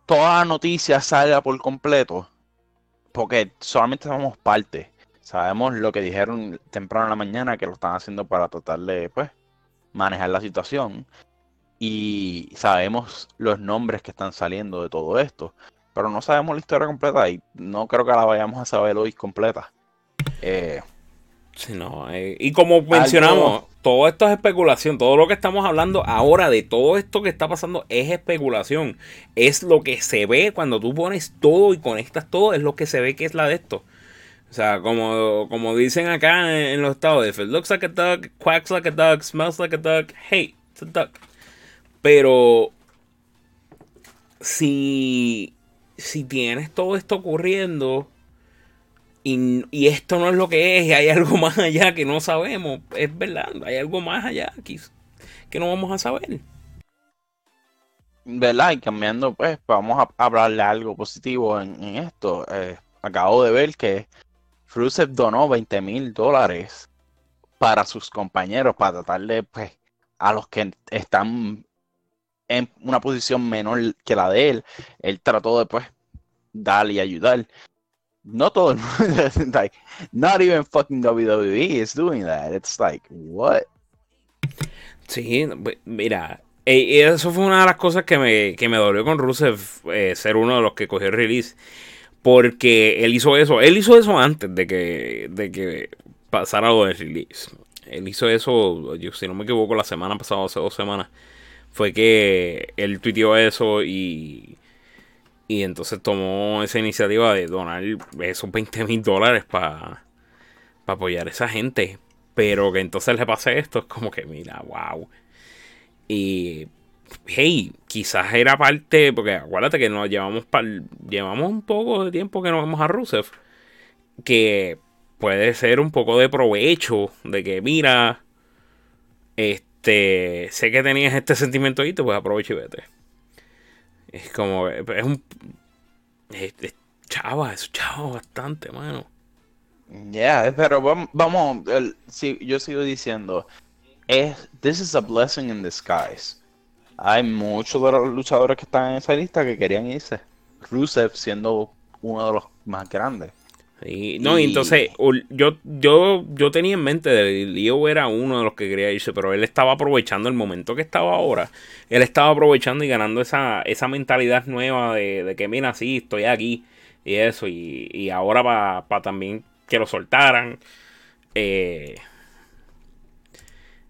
Toda la noticia salga por completo. Porque solamente somos parte. Sabemos lo que dijeron temprano en la mañana que lo están haciendo para tratar de pues, manejar la situación. Y sabemos los nombres que están saliendo de todo esto pero no sabemos la historia completa y no creo que la vayamos a saber hoy completa. Eh, no, eh, y como mencionamos, todo esto es especulación. Todo lo que estamos hablando ahora de todo esto que está pasando es especulación. Es lo que se ve cuando tú pones todo y conectas todo, es lo que se ve que es la de esto. O sea, como, como dicen acá en, los estados, if it looks like a duck, quacks like a duck, smells like a duck, hey, it's a duck. Pero si si tienes todo esto ocurriendo y, esto no es lo que es y hay algo más allá que no sabemos, es verdad, hay algo más allá que, que no vamos a saber. ¿Verdad? Y cambiando, pues, vamos a hablarle algo positivo en, esto. Eh, acabo de ver que Rusev donó 20 mil dólares para sus compañeros, para tratar pues, a los que están en una posición menor que la de él, él trató de pues darle y ayudar. No todo el mundo, like, not even fucking WWE is doing that. It's like, what? Sí, mira, e, eso fue una de las cosas que me, que me dolió con Rusev eh, ser uno de los que cogió el release. Porque él hizo eso. Él hizo eso antes de que, de que pasara lo del release. Él hizo eso, yo, si no me equivoco, la semana pasada, hace dos semanas fue que él tuiteó eso y, y entonces tomó esa iniciativa de donar esos 20 mil dólares para apoyar a esa gente. Pero que entonces le pase esto, es como que, mira, wow. Y, hey, quizás era parte, porque acuérdate que nos llevamos, llevamos un poco de tiempo que no vemos a Rusev, que puede ser un poco de provecho de que, mira, este, sé que tenías este sentimiento ahí, te pues aprovecha y vete. Es como, es un... Es, es chava, es chava bastante, mano. Yeah, pero vam- vamos, el- si- yo sigo diciendo, es, this is a blessing in disguise. Hay muchos de los luchadores que están en esa lista que querían irse. Rusev siendo uno de los más grandes. Sí, no, y Y- entonces yo, yo, yo tenía en mente de Leo era uno de los que quería irse, pero él estaba aprovechando el momento que estaba ahora. Él estaba aprovechando y ganando esa, esa mentalidad nueva de, de que mira, sí, estoy aquí y eso, y, y ahora para también que lo soltaran. Eh,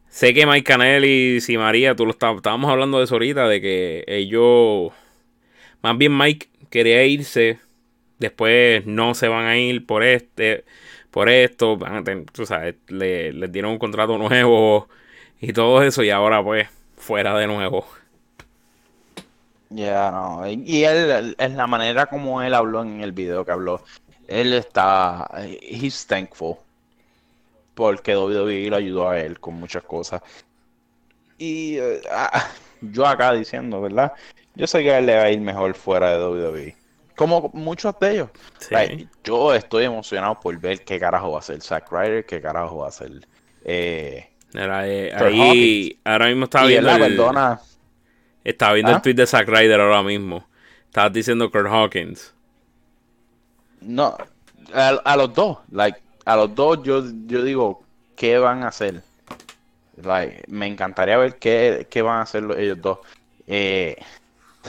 sé que Mike Canelli y María, tú lo estabas, estábamos hablando de eso ahorita, de que ellos, más bien Mike quería irse después no se van a ir por este por esto van a ten- tú sabes le, les dieron un contrato nuevo y todo eso y ahora pues fuera de nuevo Ya, no. Y él, es la manera como él habló en el video que habló. Él está, he's thankful. Porque WWE lo ayudó a él con muchas cosas. Y eh, ah, yo acá diciendo, ¿verdad? Yo sé que a él le va a ir mejor fuera de WWE. Como muchos de ellos. Sí. Like, yo estoy emocionado por ver qué carajo va a hacer Zack Ryder, qué carajo va a hacer. Eh, Era, eh, ahí ahora mismo estaba y viendo la el, perdona. estaba viendo ¿Ah? el tweet de Zack Ryder ahora mismo estabas diciendo Kurt Hawkins No, a, a los dos, like, a los dos yo, yo digo, ¿qué van a hacer? Like, me encantaría ver qué, qué van a hacer los- ellos dos. Eh,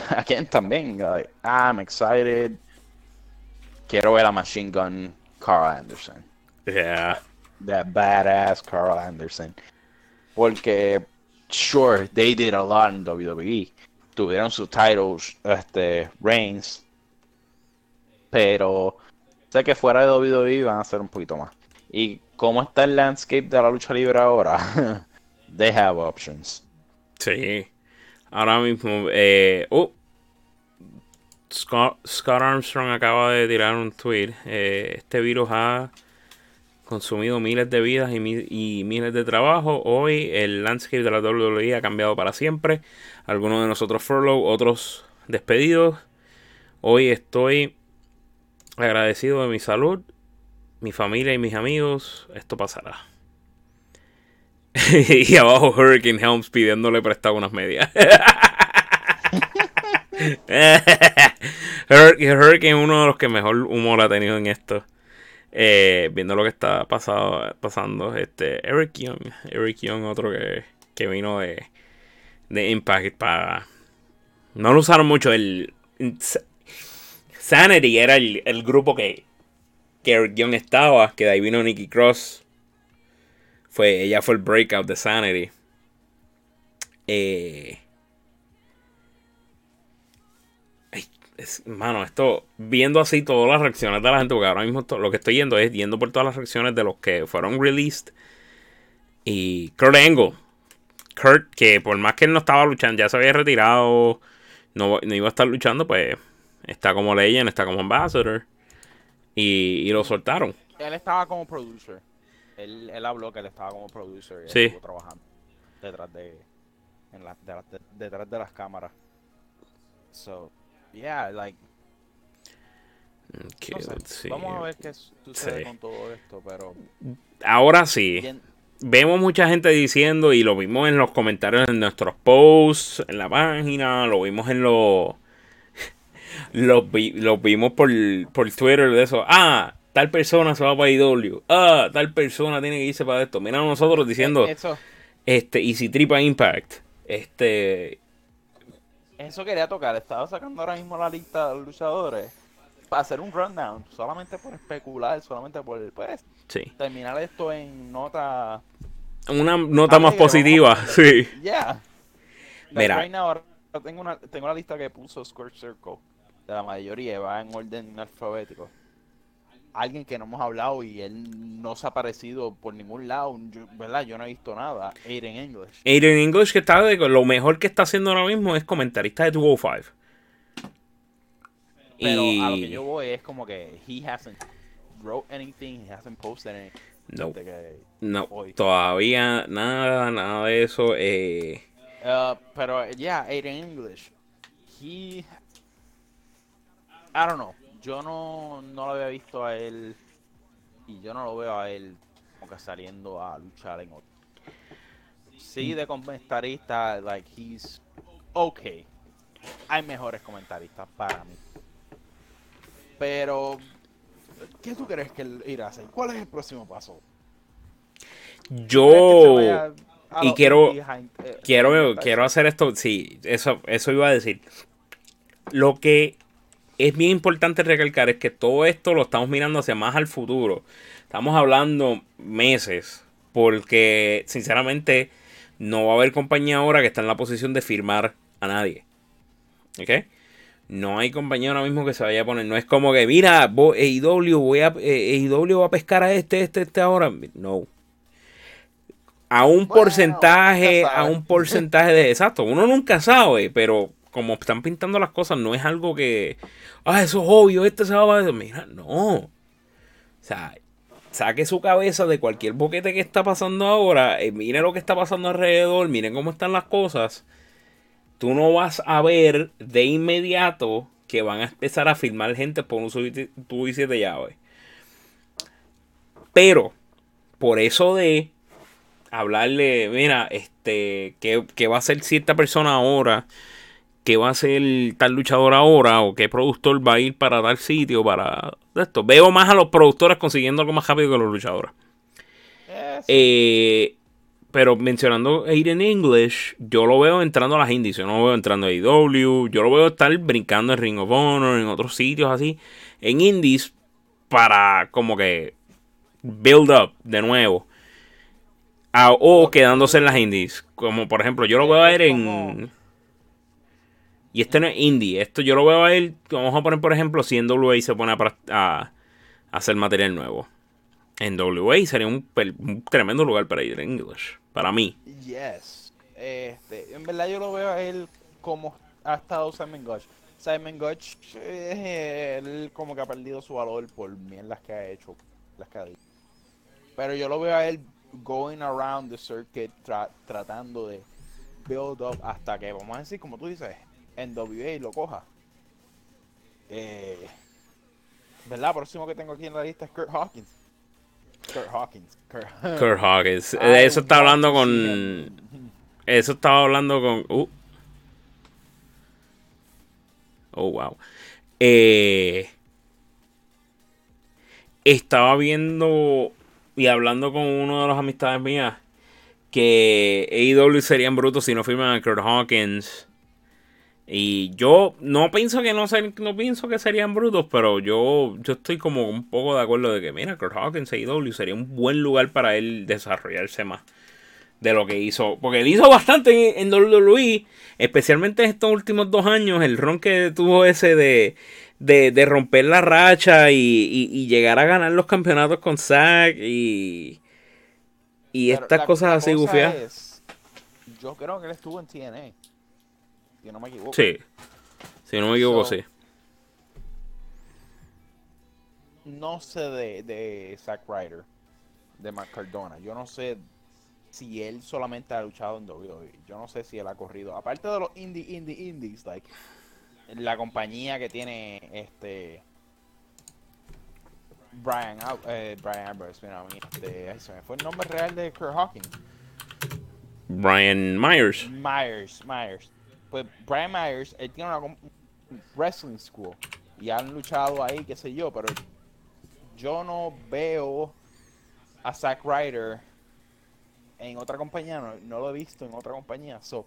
again, también, like, I'm excited. Quiero ver a Machine Gun Carl Anderson. yeah. That badass Carl Anderson. Porque, sure, they did a lot in WWE. Tuvieron sus titles, este, reigns. Pero sé que fuera de WWE van a hacer un poquito más. Y cómo está el landscape de la lucha libre ahora, they have options. Sí. Ahora mismo. Eh, oh. Scott, Armstrong acaba de tirar un tweet. Eh, este virus ha consumido miles de vidas y, mi- y miles de trabajos. Hoy el landscape de la WWE ha cambiado para siempre. Algunos de nosotros furlough, otros despedidos. Hoy estoy agradecido de mi salud, mi familia y mis amigos. Esto pasará. y abajo Hurricane Helms pidiéndole prestado unas medias. Hur- Hurricane es uno de los que mejor humor ha tenido en esto. Eh, viendo lo que está pasado, pasando. Este, Eric Young. Eric Young, otro que, que vino de, de Impact para. No lo usaron mucho. El Sanity era el, el grupo que, que Eric Young estaba. Que de ahí vino Nikki Cross. Fue, ella fue el breakout de Sanity. Eh, mano, esto, viendo así todas las reacciones de la gente, porque ahora mismo lo que estoy yendo es yendo por todas las reacciones de los que fueron released. Y Kurt Angle. Kurt, que por más que él no estaba luchando, ya se había retirado, no, no iba a estar luchando, pues está como legend, está como ambassador. Y lo soltaron. Él estaba como producer. Él, él habló que él estaba como producer y Sí. estuvo trabajando detrás de, en la- de las- de- detrás de las cámaras. So, yeah, like, no sé, vamos a ver qué sucede Sí. con todo esto, pero Ahora sí. vemos mucha gente diciendo y lo vimos en los comentarios en nuestros posts, en la página, lo vimos en los... Los, vi- los vimos por, por Twitter de eso. Ah, tal persona se va para IW. Ah, tal persona tiene que irse para esto. Mira nosotros diciendo, eso, este, y si tripa Impact. Este, eso quería tocar. Estaba sacando ahora mismo la lista de los luchadores para hacer un rundown, solamente por especular, solamente por pues, sí. terminar esto en nota. Una nota más alegre, positiva, sí. Yeah. Mira. Right now, ahora tengo una, tengo la lista que puso Square Circle de la mayoría, va en orden alfabético. Alguien que no hemos hablado y él no se ha aparecido por ningún lado, yo- ¿verdad? Yo no he visto nada. Aiden English. Aiden English que está de, lo mejor que está haciendo ahora mismo es comentarista de 205. Pero y... a lo que yo voy es como que he hasn't wrote anything, he hasn't posted anything. No. No, Hoy. todavía nada, nada de eso. Eh, Uh, pero ya, Aiden English, he, I don't know, yo no, no lo había visto a él y yo no lo veo a él como que saliendo a luchar en otro. Sí, de comentarista, like he's okay. Hay mejores comentaristas para mí. Pero, ¿qué tú crees que él irá a hacer? ¿Cuál es el próximo paso? ¿Crees que se Yo a y quiero- eh, quiero, quiero hacer esto. Sí, eso, eso iba a decir. Lo que es bien importante recalcar es que todo esto lo estamos mirando hacia más al futuro. Estamos hablando meses. Porque, sinceramente, no va a haber compañía ahora que está en la posición de firmar a nadie. ¿Ok? No hay compañía ahora mismo que se vaya a poner. No es como que, mira, vo- AEW, voy a, eh, AEW va a pescar a este, este, este ahora. No. A un Bueno, porcentaje, a un porcentaje de. Exacto, uno nunca sabe, pero como están pintando las cosas, no es algo que. Ah, eso es obvio, este se va a. Mira, no. O sea, saque su cabeza de cualquier boquete que está pasando ahora. eh, mire lo que está pasando alrededor, mire cómo están las cosas. Tú no vas a ver de inmediato que van a empezar a filmar gente por un y siete llaves. Pero, por eso de hablarle, mira, este, ¿qué, qué va a hacer cierta persona ahora? ¿Qué va a hacer tal luchador ahora? ¿O qué productor va a ir para tal sitio? Para esto. Veo más a los productores consiguiendo algo más rápido que los luchadores. Eh. Eh, pero mencionando Aiden English, yo lo veo entrando a las indies. Yo no lo veo entrando a AEW. Yo lo veo estar brincando en Ring of Honor, en otros sitios así. En indies, para como que build up de nuevo. A- o quedándose en las indies. Como por ejemplo, yo lo veo a Es en. Y este no es indie. Esto yo lo veo a él. Vamos a poner, por ejemplo, si en WA se pone a, hacer material nuevo. En WA sería un, tremendo lugar para ir en English. Para mí. Yes. Este, en verdad yo lo veo a él como ha estado Simon Gotch. Simon Gotch, eh, él como que ha perdido su valor por mierdas que ha hecho, las que ha dicho. Pero yo lo veo a él going around the circuit tra- tratando de build up hasta que, vamos a decir, como tú dices, en WA lo coja. Eh, ¿Verdad? Próximo que tengo aquí en la lista es Kurt Hawkins. Kurt Hawkins. Kurt, Kurt Hawkins. De eso está want hablando con. Eso estaba hablando con. uh. Oh, wow. Eh, estaba viendo y hablando con uno de las amistades mías que AEW serían brutos si no firman a Kurt Hawkins. Y yo no pienso que no, ser- no pienso que serían brutos, pero yo, yo estoy como un poco de acuerdo de que, mira, Kurt Hawkins AEW sería un buen lugar para él desarrollarse más de lo que hizo. Porque él hizo bastante en, en WWE, especialmente en estos últimos dos años, el ron que tuvo ese de, de, de romper la racha y, y- y llegar a ganar los campeonatos con Zack y, y Pero estas la- cosas la así cosa gufiadas. Yo creo que él estuvo en TNA. Si no me equivoco. Sí, si no me equivoco, So- sí. No sé de, de Zack Ryder, de Mark Cardona. Yo no sé si él solamente ha luchado en WWE. Yo no sé si él ha corrido. Aparte de los indie, indie, indies, like la compañía que tiene este Brian, eh, Brian Alvarez, mira, a mí, este, ay, se me fue el nombre real de Kurt Hawkins. Brian Myers. Myers, Myers. Pues Brian Myers, él tiene una wrestling school y han luchado ahí, qué sé yo, pero yo no veo a Zack Ryder en otra compañía, no, lo he visto en otra compañía. So,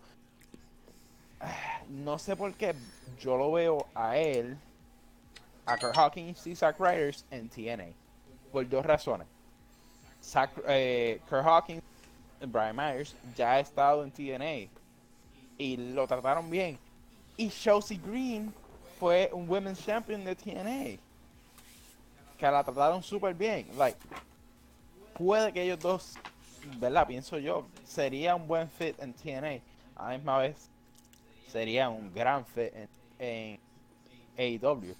no sé por qué yo lo veo a él, a Kurt Hawkins y Zack Ryder en TNA. Por dos razones. Eh, Kurt Hawkins Brian Myers ya ha estado en TNA y lo trataron bien. Y Chelsea Green fue un Women's Champion de TNA que la trataron súper bien. Like, puede que ellos dos, ¿verdad? Pienso yo, sería un buen fit en TNA. A la misma vez, sería un gran fit en, en AEW.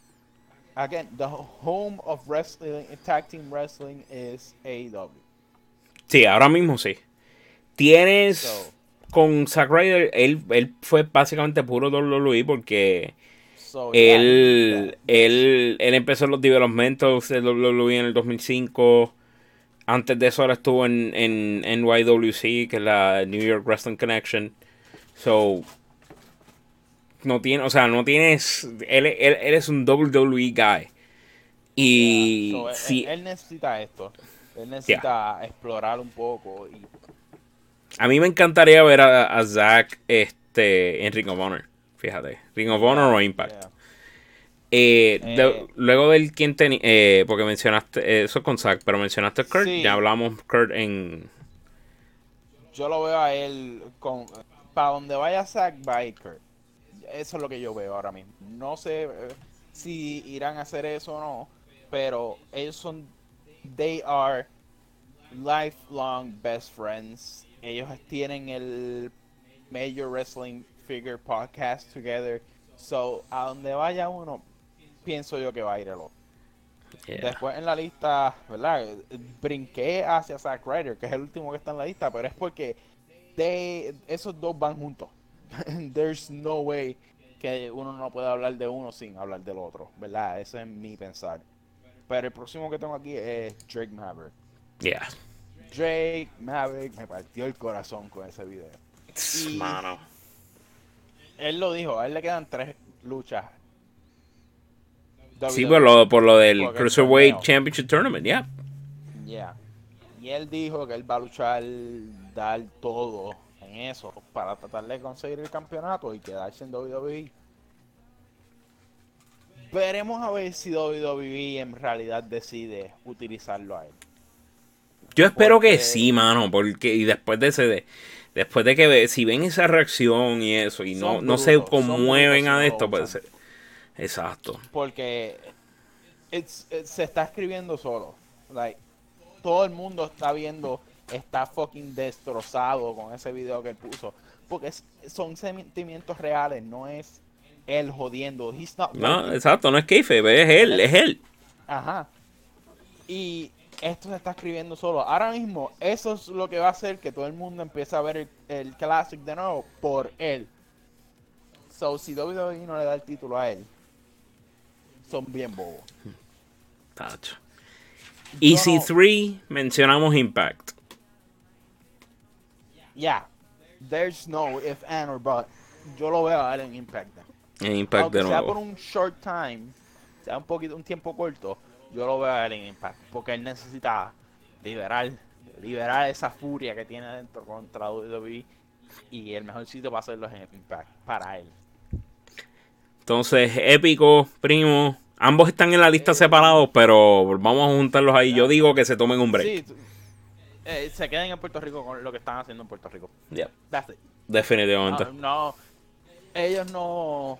Again, the home of wrestling, tag team wrestling is AEW. Sí, ahora mismo sí. Tienes. So, con Zack Ryder, él, él fue básicamente puro WWE porque So, él, yeah. él, él empezó los developmentos de WWE en el 2005. Antes de eso ahora estuvo en, en NYWC, que es la New York Wrestling Connection. So, no tiene, o sea, no tienes, él, él, él es un WWE guy. Y Yeah, so, él- si, él, necesita esto. Él necesita explorar un poco y a mí me encantaría ver a, a Zack este, en Ring of Honor. Fíjate, Ring of Honor o Impact. yeah. Eh, Eh, de- luego del quien tenía, eh, porque mencionaste, eso es con Zack, pero mencionaste a Kurt, Sí. ya hablamos Kurt en... Yo lo veo a él con para donde vaya Zack Biker. Eso es lo que yo veo ahora mismo. No sé si irán a hacer eso o no, pero ellos son they are lifelong best friends. Ellos tienen el Major Wrestling Figure Podcast together. So, a donde vaya uno, pienso yo que va a ir el otro. Yeah. Después en la lista, ¿verdad? Brinqué hacia Zack Ryder, que es el último que está en la lista, pero es porque de esos dos van juntos. There's no way que uno no pueda hablar de uno sin hablar del otro, ¿verdad? Ese es mi pensar. Pero el próximo que tengo aquí es Drake Maverick. Yeah. Drake Maverick me partió el corazón con ese video. Y- Mano. Él lo dijo, a él le quedan tres luchas. Sí, WWE. por lo, por lo del Porque Cruiserweight. Championship Tournament, yeah. Yeah. Y él dijo que él va a luchar, dar todo en eso para tratar de conseguir el campeonato y quedarse en WWE. Veremos a ver si WWE en realidad decide utilizarlo a él. Yo espero que sí, mano, porque y después de ese de- después de que ve- si ven esa reacción y eso y no, no se conmueven brutos a esto, pues usan. exacto. Porque it's- se está escribiendo solo. Like, todo el mundo está viendo, está fucking destrozado con ese video que él puso. Porque es- son sentimientos reales, no es él jodiendo. He's not No, exacto, no es kayfabe, es él, es él. Ajá. Y esto se está escribiendo solo. Ahora mismo, eso es lo que va a hacer que todo el mundo empiece a ver el, el Classic de nuevo por él. So, si WWE no le da el título a él, son bien bobos. Tacho. Easy no- 3, mencionamos Impact. Yeah, there's no if, and, or but. Yo lo veo a él en Impact. En Impact Aunque de sea por nuevo. un short time, sea un poquito, un tiempo corto, yo lo veo a él en Impact. Porque él necesita liberar, liberar esa furia que tiene dentro contra WWE. Y el mejor sitio para hacerlo es en Impact, para él. Entonces, épico, primo. Ambos están en la lista separados, pero vamos a juntarlos ahí. Yo digo que se tomen un break. Sí, eh, se queden en Puerto Rico con lo que están haciendo en Puerto Rico. Yeah, That's it. definitivamente. No, no, ellos no.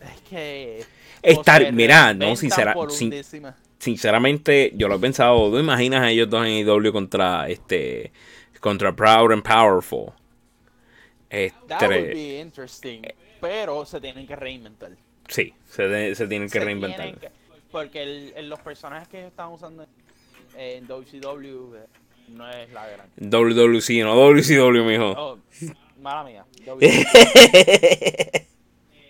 Es que. Estar- mira, no, sincera- sin-. Sinceramente, yo lo he pensado. ¿Tú imaginas a ellos dos en IW contra este contra Proud and Powerful? That would Este, be interesting. Pero se tienen que reinventar. sí, se, de- se tienen que Se reinventar. tienen que- porque el- el- los personajes que ellos están usando en WCW eh, no es la gran. WWC, no WCW, mijo. Oh, mala mía.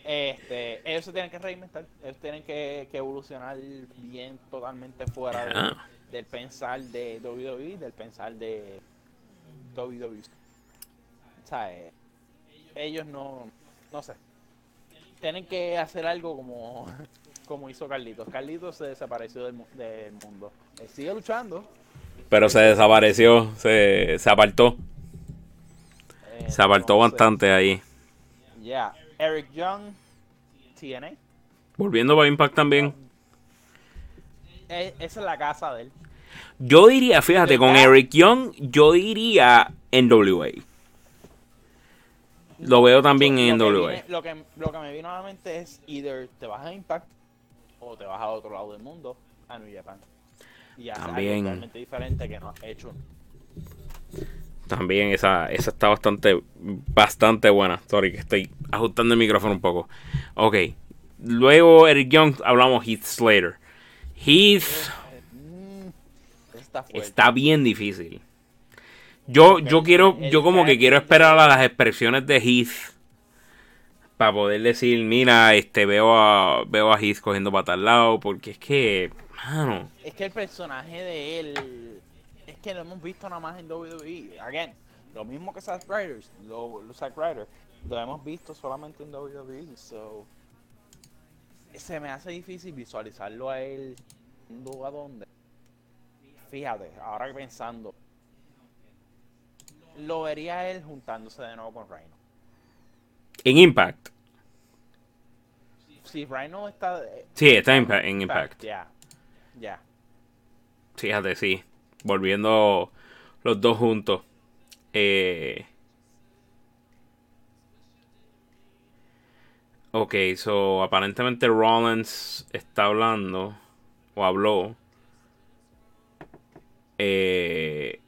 este, ellos se tienen que reinventar. Ellos tienen que, que evolucionar bien totalmente fuera de- del pensar de WWE, del pensar de WWE. O sea, eh, ellos no, no sé. Tienen que hacer algo como, como hizo Carlitos. Carlitos se desapareció del, del mundo. Él sigue luchando. Pero se desapareció, se, se apartó. eh, Se apartó bastante ahí. Ya, Eric Young, TNA. Volviendo para Impact también. Eh, esa es la casa de él. Yo diría, fíjate, con. Eric Young, yo diría NWA. Lo veo también en lo que, NWA. viene- lo, que, lo que me vino a la mente es either te vas a Impact o te vas a otro lado del mundo, a New Japan. Y algo También. totalmente diferente que no has hecho. También esa, esa está bastante, bastante buena. Sorry, que estoy ajustando el micrófono un poco. Ok. Luego Eric Young, hablamos Heath Slater. Heath está bien difícil. Yo, yo quiero, yo como que quiero esperar a las expresiones de Heath para poder decir, mira, este veo a veo a Heath cogiendo para tal lado, porque es que, mano, Es que el personaje de él. Que lo hemos visto nada más en WWE. Again, lo mismo que Zack Ryder. Lo, lo Zack Ryder. Lo hemos visto solamente en WWE. So. Se me hace difícil visualizarlo a él. a dónde. Fíjate, ahora pensando. Lo vería él juntándose de nuevo con Rhino. en Impact. Si Rhino está. eh, Sí, está en Impact. Ya. Ya. Fíjate, sí. Volviendo los dos juntos. Eh... Ok, so aparentemente Rollins está hablando. O habló. Eh...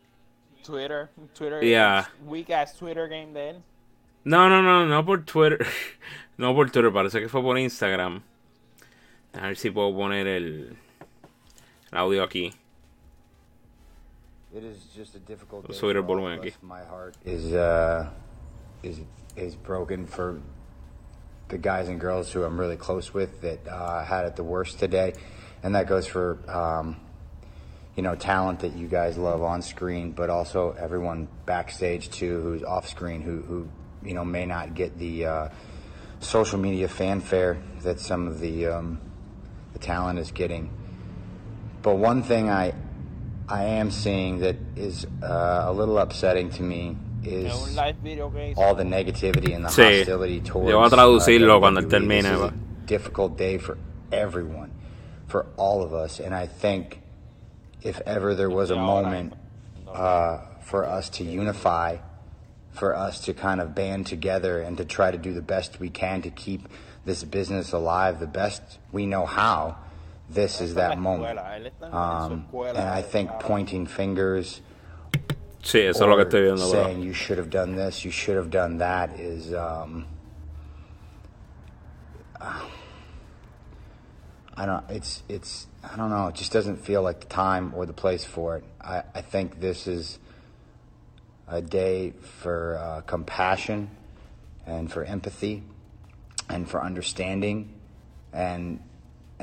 Twitter. Twitter. Yeah. Weak ass Twitter game de él. No, no, no, no por Twitter. no por Twitter, parece que fue por Instagram. A ver si puedo poner el, el audio aquí. It is just a difficult day Subir el for all volumen of aquí. us. My heart is uh is is broken for the guys and girls who I'm really close with that uh, had it the worst today, and that goes for um, you know talent that you guys love on screen, but also everyone backstage too who's off screen who who you know may not get the uh, social media fanfare that some of the um, the talent is getting. But one thing I I am seeing that is uh, a little upsetting to me is Es un live video que hizo. all the negativity and the Sí. hostility towards. Yo voy a traducirlo uh, cuando WWE. termine, This is a difficult day for everyone, for all of us, and I think if ever there was a moment uh, for us to unify, for us to kind of band together and to try to do the best we can to keep this business alive, the best we know how. This is that moment. Él está en su Um, and I think pointing fingers Sí, eso es lo que estoy viendo, bro. saying you should have done this, you should have done that is um I don't it's it's I don't know, it just doesn't feel like the time or the place for it. I, I think this is a day for uh, compassion and for empathy and for understanding and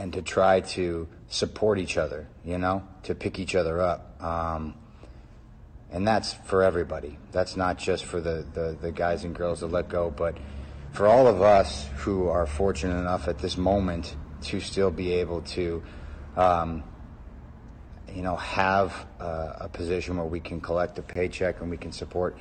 and to try to support each other, you know, to pick each other up. Um, and that's for everybody. That's not just for the, the, the guys and girls that let go, but for all of us who are fortunate enough at this moment to still be able to, um, you know, have a position where we can collect a paycheck and we can support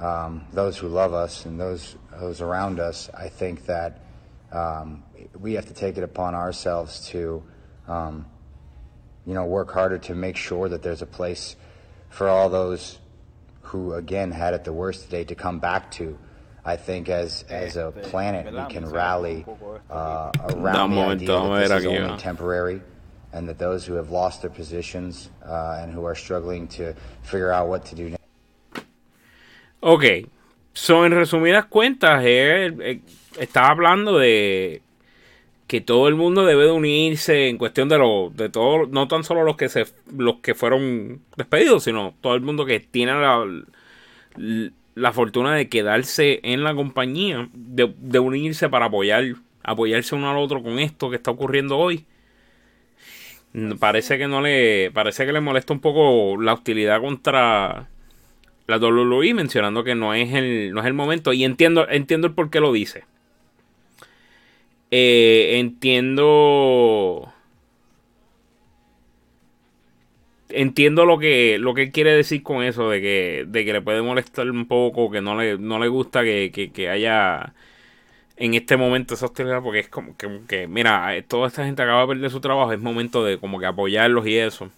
um, those who love us and those those around us. I think that um, we have to take it upon ourselves to, um, you know, work harder to make sure that there's a place for all those who again had it the worst today to come back to. I think as as a planet we can rally uh, around the idea that this is only temporary, and that those who have lost their positions uh, and who are struggling to figure out what to do next. Ok, so en resumidas cuentas, él, eh, estaba hablando de que todo el mundo debe de unirse en cuestión de lo, de todo, no tan solo los que se, los que fueron despedidos, sino todo el mundo que tiene la, la fortuna de quedarse en la compañía, de, de unirse para apoyar, apoyarse uno al otro con esto que está ocurriendo hoy. Parece que no le, parece que le molesta un poco la hostilidad contra la WWE mencionando que no es el, no es el momento. Y entiendo, entiendo el por qué lo dice. Eh, entiendo. Entiendo lo que, lo que quiere decir con eso, de que, de que le puede molestar un poco, que no le, no le gusta que, que- haya en este momento esa hostilidad, porque es como que, que, mira, toda esta gente acaba de perder su trabajo, es momento de como que apoyarlos y eso.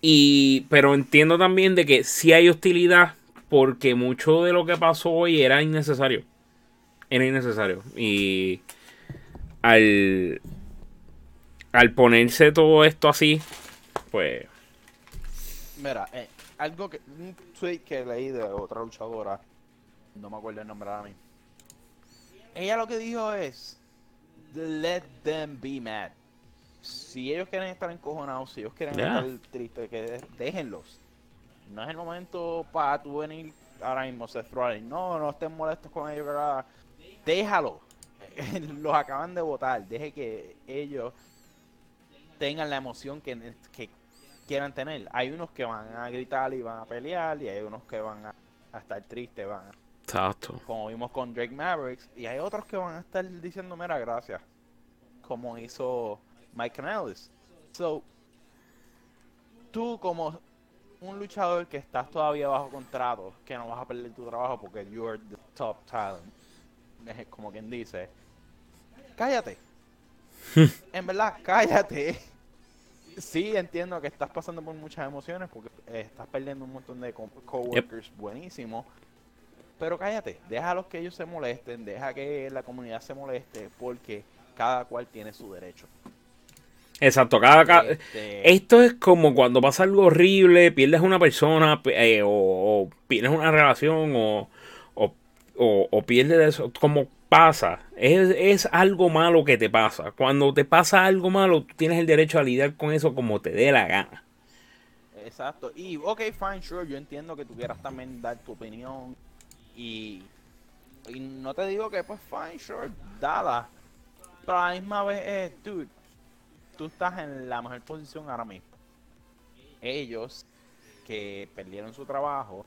Y, pero entiendo también de que sí hay hostilidad porque mucho de lo que pasó hoy era innecesario. Era innecesario. Y al, al ponerse todo esto así, pues... Mira, eh, algo que. Un tweet que leí de otra luchadora. No me acuerdo el nombre ahora mismo. Ella lo que dijo es. Let them be mad. Si ellos quieren estar encojonados, si ellos quieren Yeah. estar tristes, que déjenlos. No es el momento para tú venir ahora mismo, Seth. No, no estén molestos con ellos. ¿verdad? Déjalo. Los acaban de votar. Deje que ellos tengan la emoción que, que quieran tener. Hay unos que van a gritar y van a pelear, y hay unos que van a, a estar tristes, van a- Exacto. como vimos con Drake Mavericks, y hay otros que van a estar diciendo, mira, gracias, como hizo Mike Canellis. So, tú como un luchador que estás todavía bajo contrato, que no vas a perder tu trabajo porque you're the top talent, es como quien dice, cállate. en verdad, cállate. Sí, entiendo que estás pasando por muchas emociones porque eh, estás perdiendo un montón de co- coworkers buenísimos. Pero cállate, deja a los que ellos se molesten, deja que la comunidad se moleste, porque cada cual tiene su derecho. Exacto. Cada, ca- Este, Esto es como cuando pasa algo horrible, pierdes una persona eh, o, o pierdes una relación o, o, o- o pierdes eso, como pasa. Es, es algo malo que te pasa. Cuando te pasa algo malo, tienes el derecho a lidiar con eso como te dé la gana. Exacto. Y, ok, fine, sure, yo entiendo que tú quieras también dar tu opinión. Y, y no te digo que, pues, fine, sure, dala. Pero a la misma vez, eh, dude, tú estás en la mejor posición ahora mismo. Ellos, que perdieron su trabajo,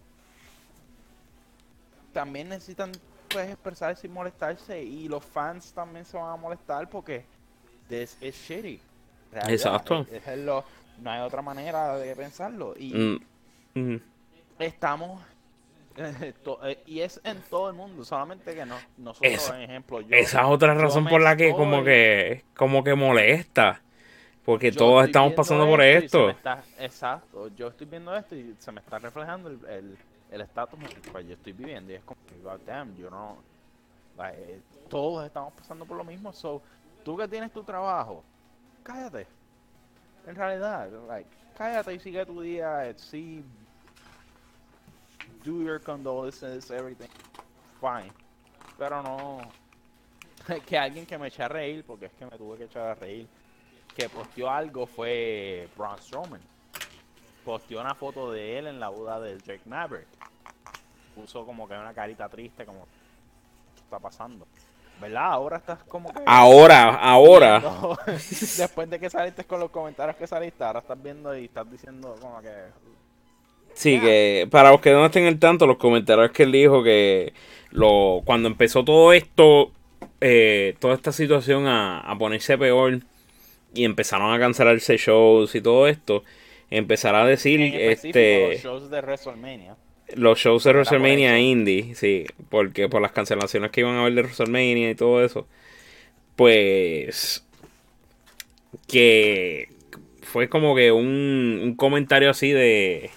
también necesitan, pues, expresarse y molestarse. Y los fans también se van a molestar porque this is shitty. Realidad, Exacto. es- es lo- no hay otra manera de pensarlo. Y Mm, mm. estamos eh, eh, y es en todo el mundo solamente que no nosotros Esa- por ejemplo yo, Esa es otra razón por la que como estoy- que como que molesta. Porque todos estamos pasando por se me esto. está- exacto yo estoy viendo esto y se me está reflejando el el el estatus en el cual yo estoy viviendo y es como God damn, yo no like, eh, todos estamos pasando por lo mismo so tú que tienes tu trabajo cállate. En realidad like cállate y sigue tu día sí do your condolences everything fine pero no que alguien que me eche a reír porque es que me tuve que echar a reír que posteó algo fue Braun Strowman posteó una foto de él en la boda de Jake Maverick puso como que una carita triste como ¿qué está pasando ¿verdad? ahora estás como que Ahora, ahora. viendo- después de que saliste con los comentarios que saliste ahora estás viendo y estás diciendo como que Sí, que para los que no estén al tanto, los comentarios que él dijo que lo, cuando empezó todo esto, eh, toda esta situación a, a ponerse peor y empezaron a cancelarse shows y todo esto, empezará a decir este los shows de WrestleMania. los shows de WrestleMania indie, sí, porque por las cancelaciones que iban a haber de WrestleMania y todo eso, pues que fue como que un, un comentario así de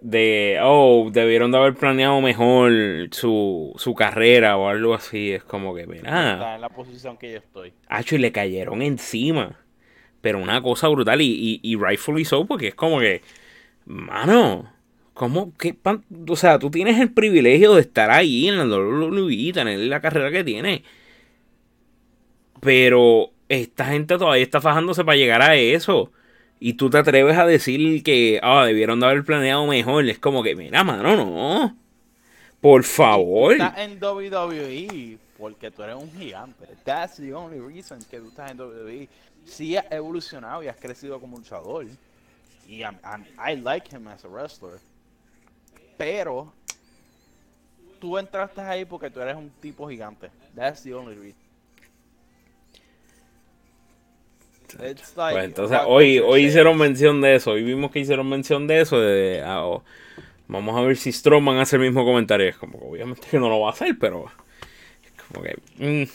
de oh debieron de haber planeado mejor su, su carrera o algo así es como que mira. Está en la posición que yo estoy. Hacho, y le cayeron encima. Pero una cosa brutal y, y, y rightfully so, porque es como que, mano, ¿cómo? ¿Qué pan- o sea, tú tienes el privilegio de estar ahí en la WWE, tener la carrera que tiene. Pero esta gente todavía está fajándose para llegar a eso. Y tú te atreves a decir que, ah, debieron de haber planeado mejor. Es como que, mira, mano, no. Por favor. Estás en WWE porque tú eres un gigante. That's the only reason que tú estás en WWE. Sí has evolucionado y has crecido como luchador. Y I'm- I'm- I like him as a wrestler. Pero tú entraste ahí porque tú eres un tipo gigante. That's the only reason. It's like Pues entonces hoy, hoy hicieron mención de eso. Hoy vimos que hicieron mención de eso. De, ah, oh, vamos a ver si Strowman hace el mismo comentario. Es como que obviamente que no lo va a hacer, pero es como que mm,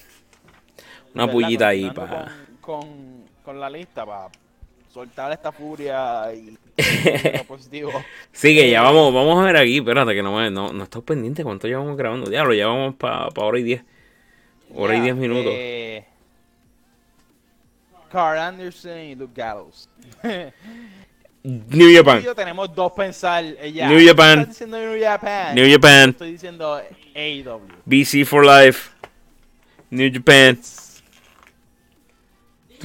una pullita ahí para... Con, con, con la lista para soltar esta furia y lo positivo. Sí, que ya vamos, vamos a ver aquí. Espérate, que no me, no, no estoy pendiente cuánto llevamos grabando. Ya lo llevamos para hora y diez. Hora y Ya, diez minutos. eh, Carl Anderson y Luke Gallows. New Japan. yo tenemos dos pensar. eh, ya. New Japan. Estás diciendo New Japan. New Japan. Estoy diciendo AEW. BC for life. New Japan.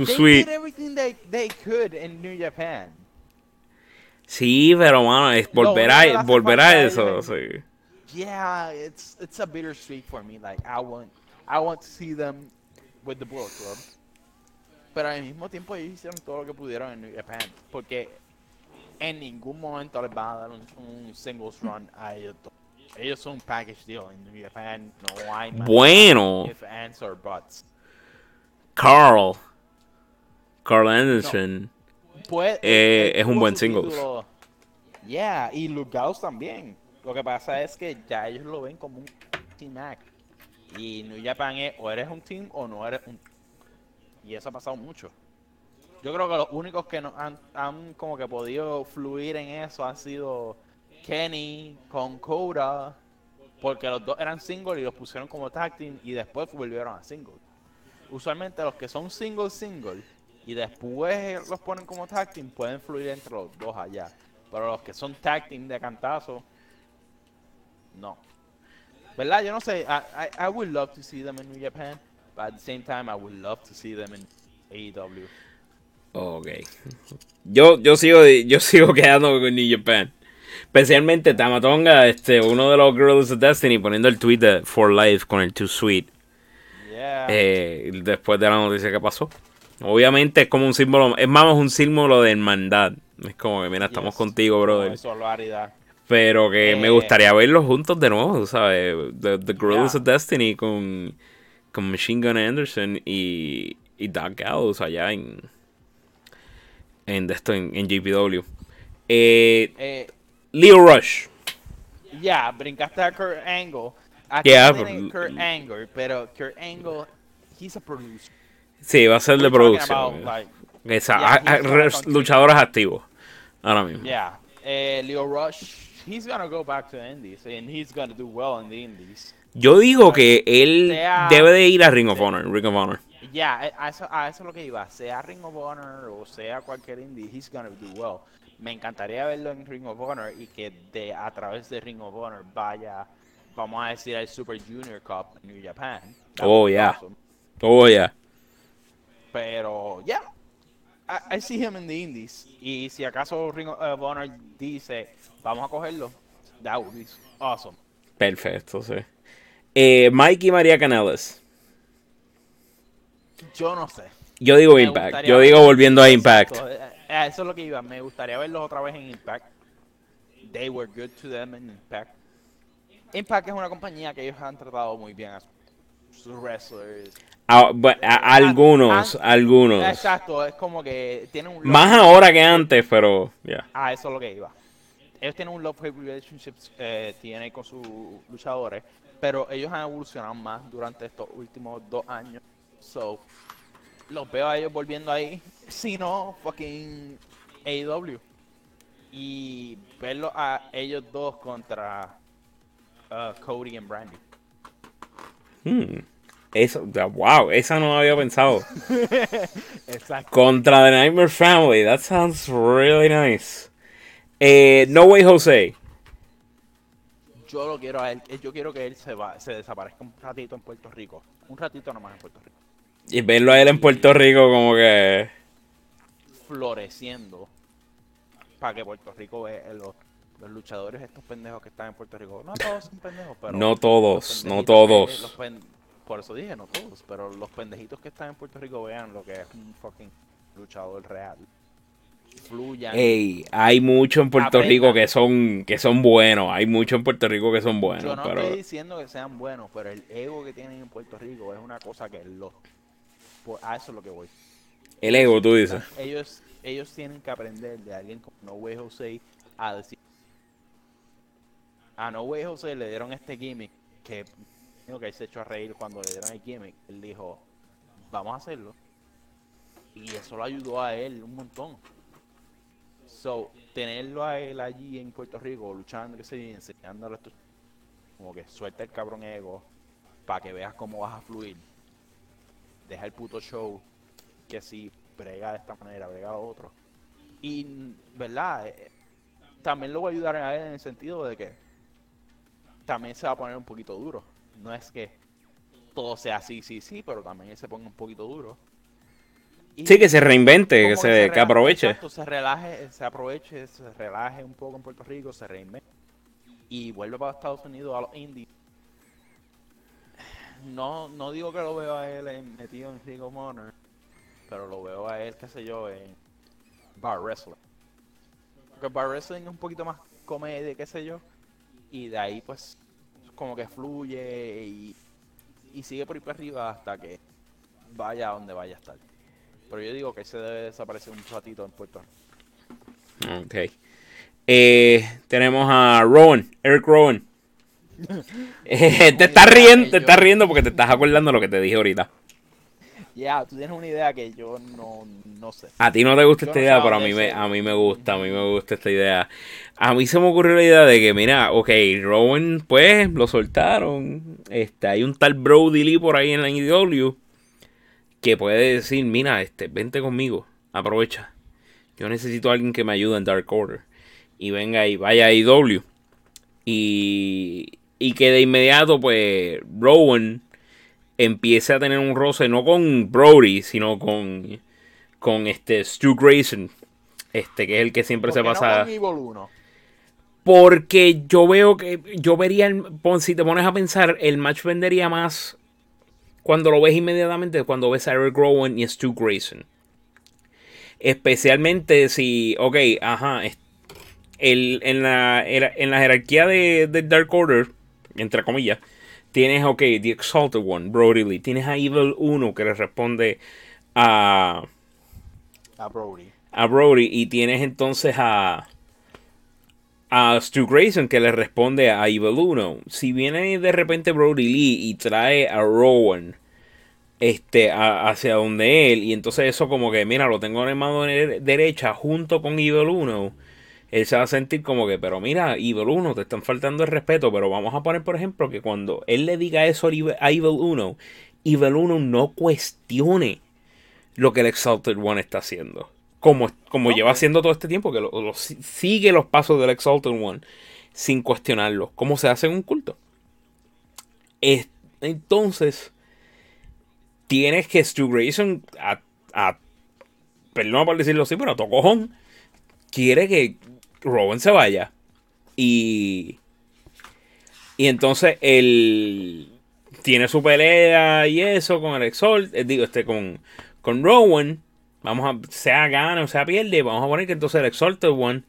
Too They sweet. did everything they, they could in New Japan. Sí, pero mano, es volver único que le a, hace volver a falta eso, es- sí. Yeah, it's it's a bittersweet for me. Like I want I want to see them with the Bullet Club. Pero al mismo tiempo ellos hicieron todo lo que pudieron en New Japan. Porque en ningún momento les van a dar un, un singles run a ellos. Ellos son un package deal en New Japan. No hay más Bueno, if, ands, or buts. Carl. Carl Anderson. Pues, Eh, es un buen singles. título. Yeah, y Luke Gallows también. Lo que pasa es que ya ellos lo ven como un team act. Y New Japan es o eres un team o no eres un Y eso ha pasado mucho. Yo creo que los únicos que no han, han como que podido fluir en eso han sido Kenny con Coda. Porque los dos eran singles y los pusieron como tag team y después volvieron a single. Usualmente los que son single single y después los ponen como tag team pueden fluir entre los dos allá. Pero los que son tag team de cantazo, no. ¿Verdad? Yo no sé. I, I, I would love to see them in New Japan, but at the same time I would love to see them in AEW. Ok. Yo, yo sigo yo sigo quedándome con New Japan. Especialmente Tamatonga, este, uno de los Girls of Destiny, poniendo el tweet de For Life con el Too Sweet. Yeah. eh, después de la noticia que pasó. Obviamente es como un símbolo, es más un símbolo de hermandad. Es como que, mira, estamos Yes. contigo, brother. solidaridad. Pero que me Eh. gustaría verlos juntos de nuevo, ¿sabes? The, the Girls Yeah. of Destiny con, con Machine Gun Anderson y, y Doug Gallows allá en, en, esto, en, en JPW. Eh, Eh, Leo Rush. ya, brincaste a Kurt Angle. Aquí Yeah, Kurt Angle, pero Kurt Angle, he's a producer. Sí, va a ser de producción. like, Esa- yeah, a- he's a- gonna re- continue. luchadores activos. Ahora mismo. Yeah, eh, Leo Rush, he's gonna go back to the Indies and he's gonna do well in the Indies. Yo digo que él Sea- debe de ir a Ring of Honor. Ring of Honor. Ya, eh, a eso, a eso es lo que iba. Sea Ring of Honor o sea cualquier indie, he's gonna do well. Me encantaría verlo en Ring of Honor y que de a través de Ring of Honor vaya, vamos a decir, al Super Junior Cup en New Japan. That Oh, be yeah. awesome. Oh, yeah. Pero, yeah, I, I see him in the Indies. Y si acaso Ring of Honor dice, vamos a cogerlo, that would be awesome. Perfecto, sí. Eh, Mike y María Canales. Yo no sé. Yo digo Me Impact. Yo digo volviendo a Impact. Eh, eh, Eso es lo que iba. Me gustaría verlos otra vez en Impact. They were good to them in Impact. Impact es una compañía que ellos han tratado muy bien a sus wrestlers. Ah, bu- a- algunos, Ah, algunos. Exacto, es como que tienen un Más love- ahora que antes, pero ya. Ah, eso es lo que iba. Ellos tienen un love-hate relationship eh, tienen con sus luchadores, pero ellos han evolucionado más durante estos últimos dos años. So, los veo a ellos volviendo ahí, si no, fucking AEW. Y verlo a ellos dos contra uh, Cody y Brandy. Hmm. Eso, wow, esa no había pensado. Exacto. Contra The Nightmare Family. That sounds really nice. Eh, no Way Jose. Yo lo quiero a él, yo quiero que él se va, se desaparezca un ratito en Puerto Rico. Un ratito nomás en Puerto Rico. Y verlo a él en Puerto Rico como que... floreciendo para que Puerto Rico vea los, los luchadores estos pendejos que están en Puerto Rico. No todos son pendejos, pero No todos, no todos. que- los pen- por eso dije no todos, pero los pendejitos que están en Puerto Rico vean lo que es un fucking luchador real. Fluyan. Ey, hay mucho en Puerto Aprendan. Rico que son que son buenos. Hay mucho en Puerto Rico que son buenos, Yo no pero estoy diciendo que sean buenos, pero el ego que tienen en Puerto Rico es una cosa que los a eso es lo que voy. el ego, tú dices. ellos ellos tienen que aprender de alguien como No Way Jose a decir a No Way Jose le dieron este gimmick que que él se echó a reír cuando le dieron el gimmick él dijo vamos a hacerlo y eso lo ayudó a él un montón so tenerlo a él allí en Puerto Rico luchando que sé, enseñándole esto como que suelta el cabrón ego para que veas cómo vas a fluir deja el puto show que si brega de esta manera, brega lo otro. Y, ¿verdad? Eh, También lo voy a ayudar a él en el sentido de que también se va a poner un poquito duro. No es que todo sea así, sí, sí, pero también se ponga un poquito duro. Y Sí, que se reinvente, que se, que relaje- aproveche. exacto, se relaje, se aproveche, se relaje un poco en Puerto Rico, se reinvente y vuelve para Estados Unidos a los indies. No, no digo que lo veo a él en- metido en Ring of Honor, pero lo veo a él, qué sé yo, en Bar Wrestling. Porque Bar Wrestling es un poquito más comedia, qué sé yo, y de ahí pues como que fluye y, y sigue por ahí para arriba hasta que vaya a donde vaya a estar. Pero yo digo que se debe desaparecer un ratito en Puerto Rico. Ok. Eh, tenemos a Rowan, Eric Rowan. Eh, te estás riendo, te estás riendo porque te estás acordando de lo que te dije ahorita. Ya, tú tienes una idea que yo no, no sé. A ti no te gusta Yo esta no idea, pero a mí, me, a mí me gusta, a mí me gusta esta idea. A mí se me ocurrió la idea de que, mira, ok, Rowan, pues, lo soltaron. Este, hay un tal Brody Lee por ahí en la IW que puede decir, mira, este, vente conmigo, aprovecha. Yo necesito a alguien que me ayude en Dark Order. Y venga y vaya a IW. Y, y que de inmediato, pues, Rowan empiece a tener un roce, no con Brody, sino con con este Stu Grayson, este que es el que siempre se ¿Por qué pasa. No con Evil 1? Porque yo veo que yo vería, el- si te pones a pensar, el match vendería más cuando lo ves inmediatamente, cuando ves a Eric Rowan y Stu Grayson. Especialmente si, ok, ajá, el, en, la, en la jerarquía de, de Dark Order, entre comillas, tienes, ok, The Exalted One, Brody Lee, tienes a Evil 1 que le responde a A Brody. a Brody y tienes entonces a a Stu Grayson que le responde a Evil 1. Si viene de repente Brody Lee y trae a Rowan este a- hacia donde él y entonces eso como que mira, lo tengo en mano de- derecha junto con Evil 1. Él se va a sentir como que, pero mira, Evil 1, te están faltando el respeto, pero vamos a poner, por ejemplo, que cuando él le diga eso a Evil a Evil 1, Evil 1 no cuestione lo que el Exalted One está haciendo. Como, como lleva haciendo todo este tiempo, que lo, lo si- sigue los pasos del Exalted One sin cuestionarlo. Como se hace en un culto. Es- entonces, tienes que Stu Grayson, a, a- perdón por decirlo así, pero a tocojón, quiere que Rowan se vaya. Y. Y entonces él tiene su pelea y eso con el Exalt, eh, digo, este, con, con Rowan. Vamos a, sea gana o sea pierde, vamos a poner que entonces el Exalted One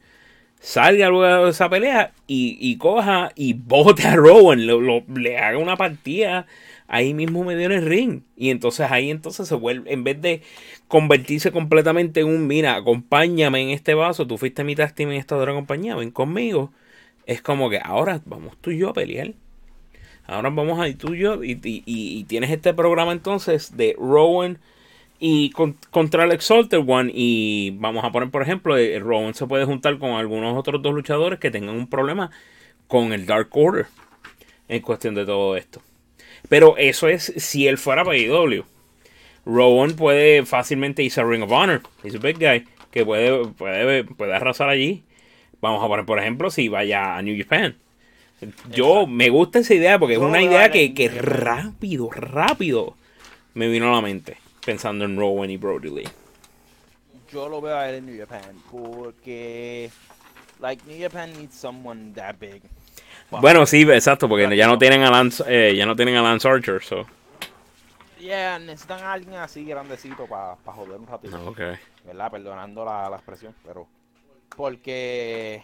salga luego de esa pelea y, y coja y bote a Rowan, lo- lo- le haga una partida ahí mismo medio en el ring. Y entonces ahí entonces se vuelve, en vez de convertirse completamente en un, mira, acompáñame en este vaso, tú fuiste mi tag team en esta otra compañía, ven conmigo. Es como que ahora vamos tú y yo a pelear. Ahora vamos a tú y yo. Y, y- tienes este programa entonces de Rowan y con- contra el Exalted One. Y vamos a poner, por ejemplo, eh, Rowan se puede juntar con algunos otros dos luchadores que tengan un problema con el Dark Order. En cuestión de todo esto. Pero eso es si él fuera para IW. Rowan puede fácilmente irse a Ring of Honor. Es un big guy. Que puede, puede, puede arrasar allí. Vamos a poner, por ejemplo, si vaya a New Japan. Yo me gusta esa idea porque es una idea que, que rápido, rápido me vino a la mente. Pensando en Rowan y Brody Lee. Yo lo veo a él en New Japan porque, like, New Japan needs someone that big. Wow. Bueno, sí, exacto, porque ya no tienen a Lance, eh, ya no tienen a Lance Archer, so. Yeah, necesitan a alguien así grandecito para joder un ratito. No, ok. ¿Verdad? Perdonando la, la expresión, pero. Porque.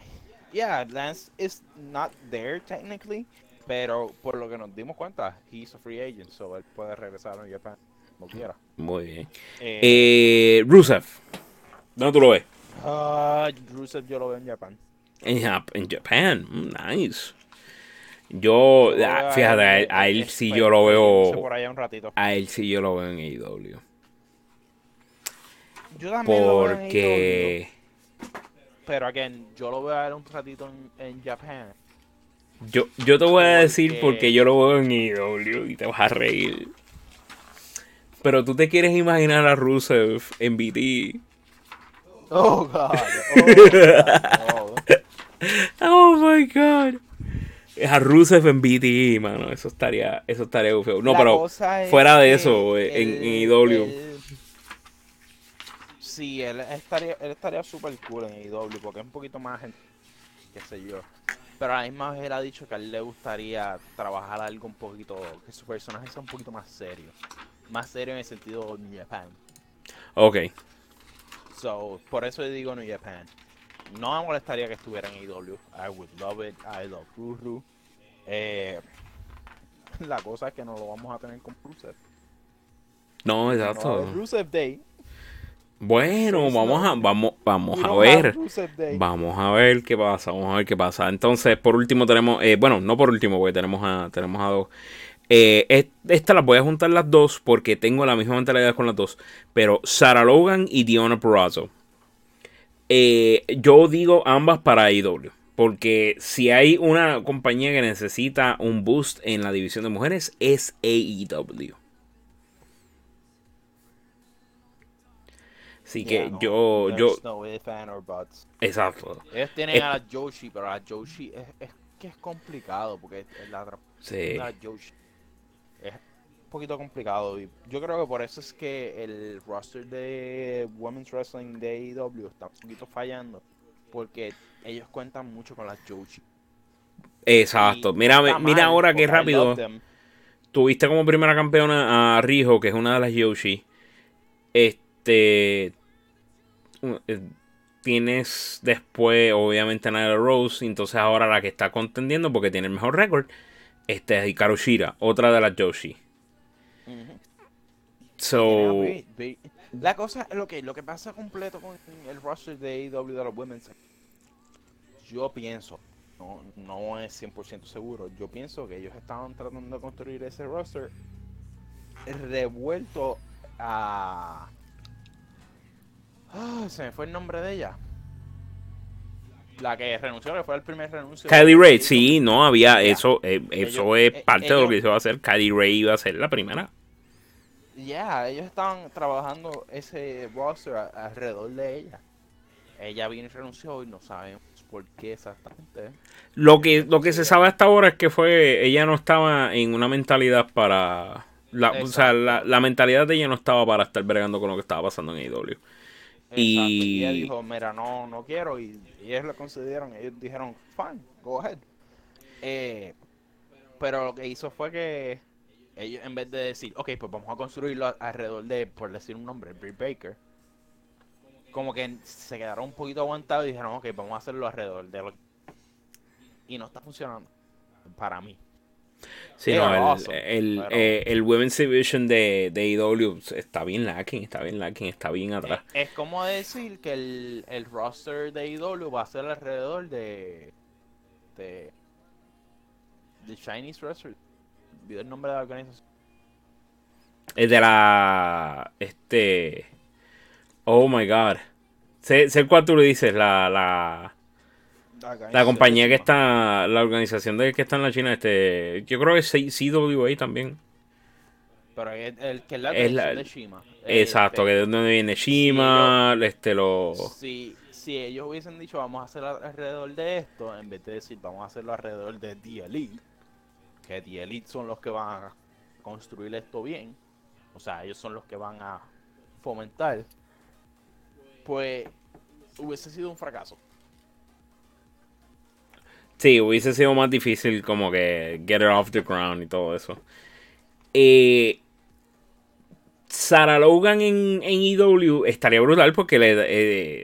Yeah, Lance is not there technically. Pero por lo que nos dimos cuenta, he's a free agent, so él puede regresar a Japan como quiera. Muy bien. Eh, Eh, Rusev. ¿Dónde tú lo ves? ah, Rusev yo lo veo en Japan. En, Jap- en Japan. Mm, nice. Yo, ah, fíjate, a él, a él sí yo lo veo. Por allá un ratito. A él sí yo lo veo en AEW. Yo también lo veo en AEW, Porque pero again, yo lo veo a él un ratito en, en Japan. yo, yo te voy a decir Porque- porque yo lo veo en AEW y te vas a reír. Pero tú te quieres imaginar a Rusev en BT. Oh, God. Oh, God. Oh my god. A Rusev en BT, mano. Eso estaría, eso estaría feo. No, La pero fuera de eso, en, el- Sí, él estaría, él estaría super cool en AEW porque es un poquito más, qué sé yo. Pero a la misma vez él ha dicho que a él le gustaría trabajar algo un poquito, que su personaje sea un poquito más serio. Más serio en el sentido New Japan. Ok. So, por eso digo New Japan. No me molestaría que estuviera en AEW. I would love it. I love Ruru. Eh, la cosa es que no lo vamos a tener con Rusev. No, No exacto. haber Rusev Day. Bueno, vamos no. a, vamos, vamos a ver. Vamos a ver qué pasa, vamos a ver qué pasa. Entonces, por último tenemos, eh, bueno, no por último, porque tenemos a, tenemos a dos. Eh, est- esta las voy a juntar las dos porque tengo la misma mentalidad con las dos. Pero Sarah Logan y Diona Purrazzo. Eh, yo digo ambas para AEW. Porque si hay una compañía que necesita un boost en la división de mujeres, es AEW. Así que Yeah, no, yo, yo, no exacto. Ellos tienen Es- a la Joshi, pero la Joshi es, es que es complicado porque es la otra Sí. la es poquito complicado y yo creo que por eso es que el roster de Women's Wrestling de AEW está un poquito fallando porque ellos cuentan mucho con las Joshi. Exacto. Y Mira, mira mal, ahora I rápido. Tuviste como primera campeona a Rijo, que es una de las Yoshi. Este. eh, Tienes después, obviamente, a Nyla Rose. Entonces, ahora la que está contendiendo, porque tiene el mejor récord, este es Hikaru Shira, otra de las Yoshi. So. La cosa, lo que, lo que pasa completo con el roster de AEW de los Women's, yo pienso, no, no es 100% seguro, yo pienso que ellos estaban tratando de construir ese roster revuelto a... Ah, se me fue el nombre de ella. La que renunció, que fue el primer renuncio. Kylie Ray, sí, no había. Eso, eh, eso Ellos- es eh, parte de lo que se va a hacer. Kylie Ray iba a ser la primera. Ya, ellos estaban trabajando ese roster a- alrededor de ella. Ella vino y renunció y no sabemos por qué exactamente. Lo que, lo que se sabe hasta ahora es que fue. Ella no estaba en una mentalidad para. La, o sea, la, la mentalidad de ella no estaba para estar bregando con lo que estaba pasando en AEW. Y- ella dijo, mira, no, no quiero. Y, y ellos lo consideraron, ellos dijeron, fine, go ahead. Eh, pero lo que hizo fue que ellos, en vez de decir, ok, pues vamos a construirlo alrededor de, por decir un nombre, Britt Baker, como que se quedaron un poquito aguantados y dijeron, ok, vamos a hacerlo alrededor de lo Y no está funcionando, para mí. Sí, no, el, awesome, el, pero- eh, el Women's Division de, de AEW está bien lacking, está bien lacking, está bien atrás. Es como decir que el, el roster de IW va a ser alrededor de. de. de Chinese Wrestler. El nombre de la organización. Es de la. Este. Oh my god. Sé, sé cuál tú le dices, la, la, la compañía que está. La organización de que está en la China, este. Yo creo que es CWA también. Pero el, el que es la Es la- de Shima. Exacto, que este, de donde viene Shima, este lo. Si, si ellos hubiesen dicho vamos a hacerlo alrededor de esto, en vez de decir vamos a hacerlo alrededor de The Que The Elite son los que van a construir esto bien, o sea, ellos son los que van a fomentar, pues hubiese sido un fracaso. Sí, hubiese sido más difícil como que get it off the ground y todo eso. Eh, Sarah Logan en, en EW estaría brutal porque le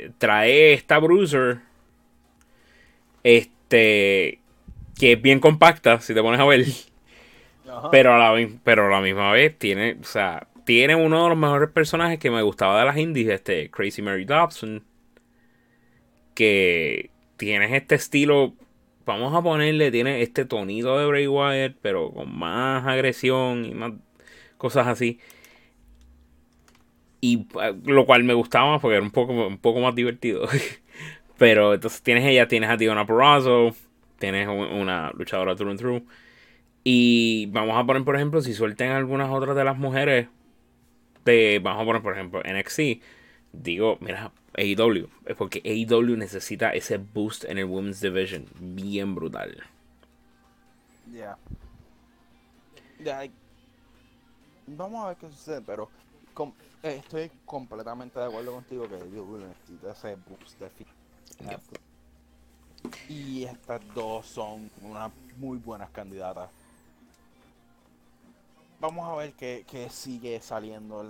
eh, trae esta bruiser. Este. Que es bien compacta, si te pones a ver. Pero a, la, pero a la misma vez tiene. O sea, tiene uno de los mejores personajes que me gustaba de las indies, este Crazy Mary Dobson. Que tienes este estilo vamos a ponerle, tiene este tonito de Bray Wyatt, pero con más agresión y más cosas así. Y eh, lo cual me gustaba más porque era un poco, un poco más divertido. pero entonces tienes ella, tienes a Diona Purrazzo, tienes un- una luchadora through and through. Y vamos a poner, por ejemplo, si suelten algunas otras de las mujeres de, vamos a poner, por ejemplo, NXT. Digo, mira, AEW. Es porque AEW necesita ese boost en el Women's Division. Bien brutal. Ya. Ya, Vamos a ver qué sucede, pero com- eh, estoy completamente de acuerdo contigo que WWE necesita ese boost de fi- Y estas dos son unas muy buenas candidatas. Vamos a ver qué, qué sigue saliendo en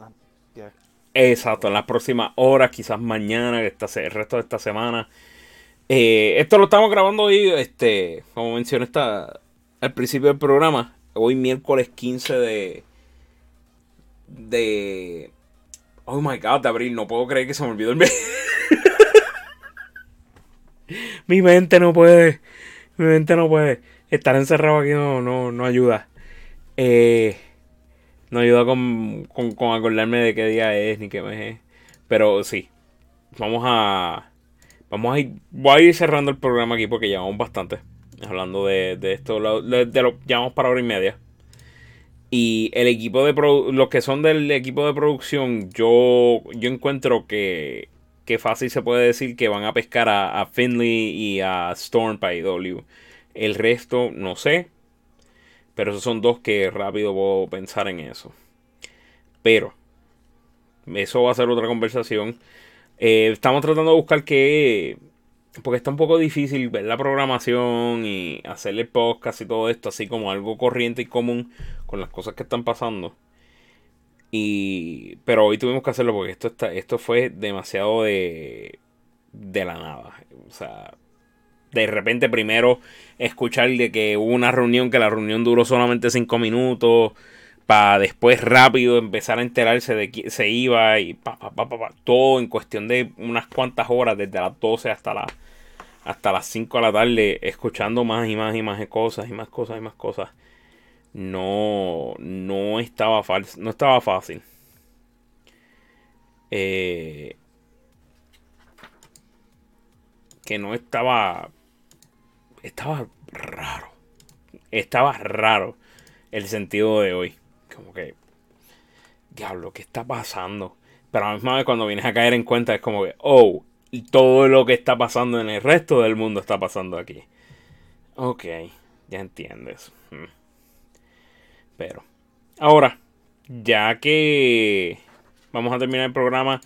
que- Exacto, en las próximas horas, quizás mañana, esta el resto de esta semana. Eh, esto lo estamos grabando hoy, este, como mencioné esta, al principio del programa, hoy miércoles 15 de... de... Oh my god, de abril, no puedo creer que se me olvidó el mes. Mi mente no puede, mi mente no puede. Estar encerrado aquí no, no, no ayuda. Eh, no ayuda con, con, con acordarme de qué día es ni qué mes es. Pero sí. Vamos a. Vamos a ir. Voy a ir cerrando el programa aquí porque llevamos bastante. Hablando de, de esto. De, de llevamos para hora y media. Y el equipo de los que son del equipo de producción, yo, yo encuentro que, que fácil se puede decir que van a pescar a, Finley y a Storm para. El resto, no sé. Pero esos son dos que rápido puedo pensar en eso. Pero, eso va a ser otra conversación. Eh, estamos tratando de buscar que. Porque está un poco difícil ver la programación y hacerle podcast y todo esto, así como algo corriente y común con las cosas que están pasando. Y. Pero hoy tuvimos que hacerlo porque esto está. Esto fue demasiado de. de la nada. O sea. De repente primero escuchar de que hubo una reunión, que la reunión duró solamente cinco minutos para después rápido empezar a enterarse de que se iba y pa, pa, pa, pa, todo en cuestión de unas cuantas horas, desde las 12 hasta, la, hasta las 5 de la tarde, escuchando más y más y más cosas y más cosas y más cosas. No, no estaba, fal- no estaba fácil. Eh, que no estaba, estaba raro. Estaba raro el sentido de hoy. Como que, diablo, ¿qué está pasando? Pero a la misma vez cuando vienes a caer en cuenta es como que, oh, todo lo que está pasando en el resto del mundo está pasando aquí. Ok, ya entiendes. Mm. Pero, ahora, ya que vamos a terminar el programa,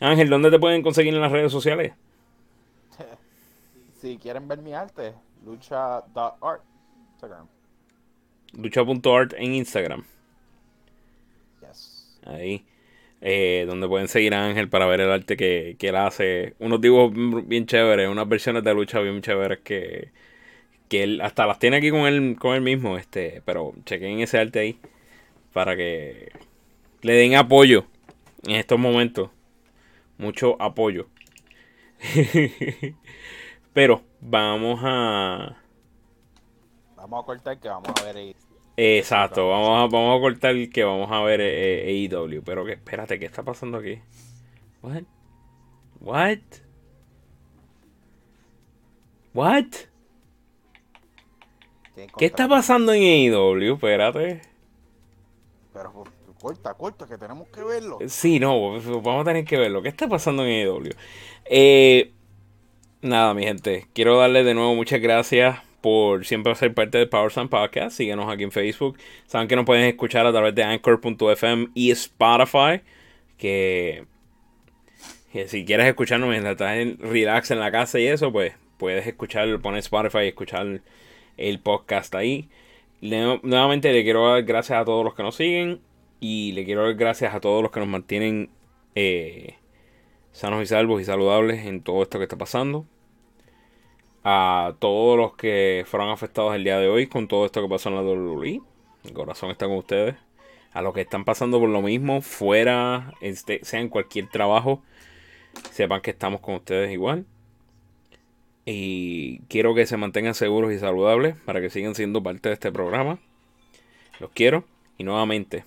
Ángel, ¿dónde te pueden conseguir en las redes sociales? Si quieren ver mi arte, lucha.art. Instagram. Lucha.art en Instagram. Yes. Ahí. eh, donde pueden seguir a Ángel para ver el arte que, que él hace. Unos dibujos bien chéveres, unas versiones de lucha bien chéveres que, que él hasta las tiene aquí con él, con él mismo. Este, pero chequen ese arte ahí para que le den apoyo en estos momentos. Mucho apoyo. pero vamos a... Vamos a cortar que vamos a ver ahí. Exacto, vamos a, vamos a cortar que vamos a ver eh, AEW. Pero que, espérate, ¿qué está pasando aquí? What? What? What? ¿Qué está pasando en AEW? Espérate. Pero pues, corta, corta, que tenemos que verlo. Sí, no, vamos a tener que verlo. ¿Qué está pasando en AEW? Eh, nada, mi gente. Quiero darles de nuevo muchas gracias por siempre ser parte del Power Slam Podcast. Síguenos aquí en Facebook. Saben que nos pueden escuchar a través de Anchor.fm y Spotify. Que, que si quieres escucharnos mientras estás en relax en la casa y eso, pues puedes escuchar, poner Spotify y escuchar el podcast ahí. Nuevamente le quiero dar gracias a todos los que nos siguen y le quiero dar gracias a todos los que nos mantienen eh, sanos y salvos y saludables en todo esto que está pasando. A todos los que fueron afectados el día de hoy con todo esto que pasó en la WWE. Mi corazón está con ustedes. A los que están pasando por lo mismo, fuera, este, sea en cualquier trabajo, sepan que estamos con ustedes igual. Y quiero que se mantengan seguros y saludables para que sigan siendo parte de este programa. Los quiero. Y nuevamente,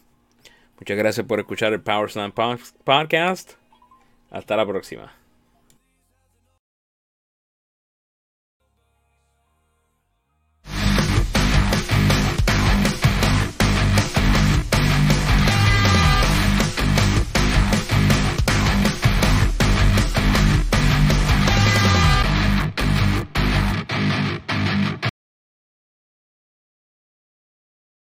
muchas gracias por escuchar el Power Slam Pod- Podcast. Hasta la próxima.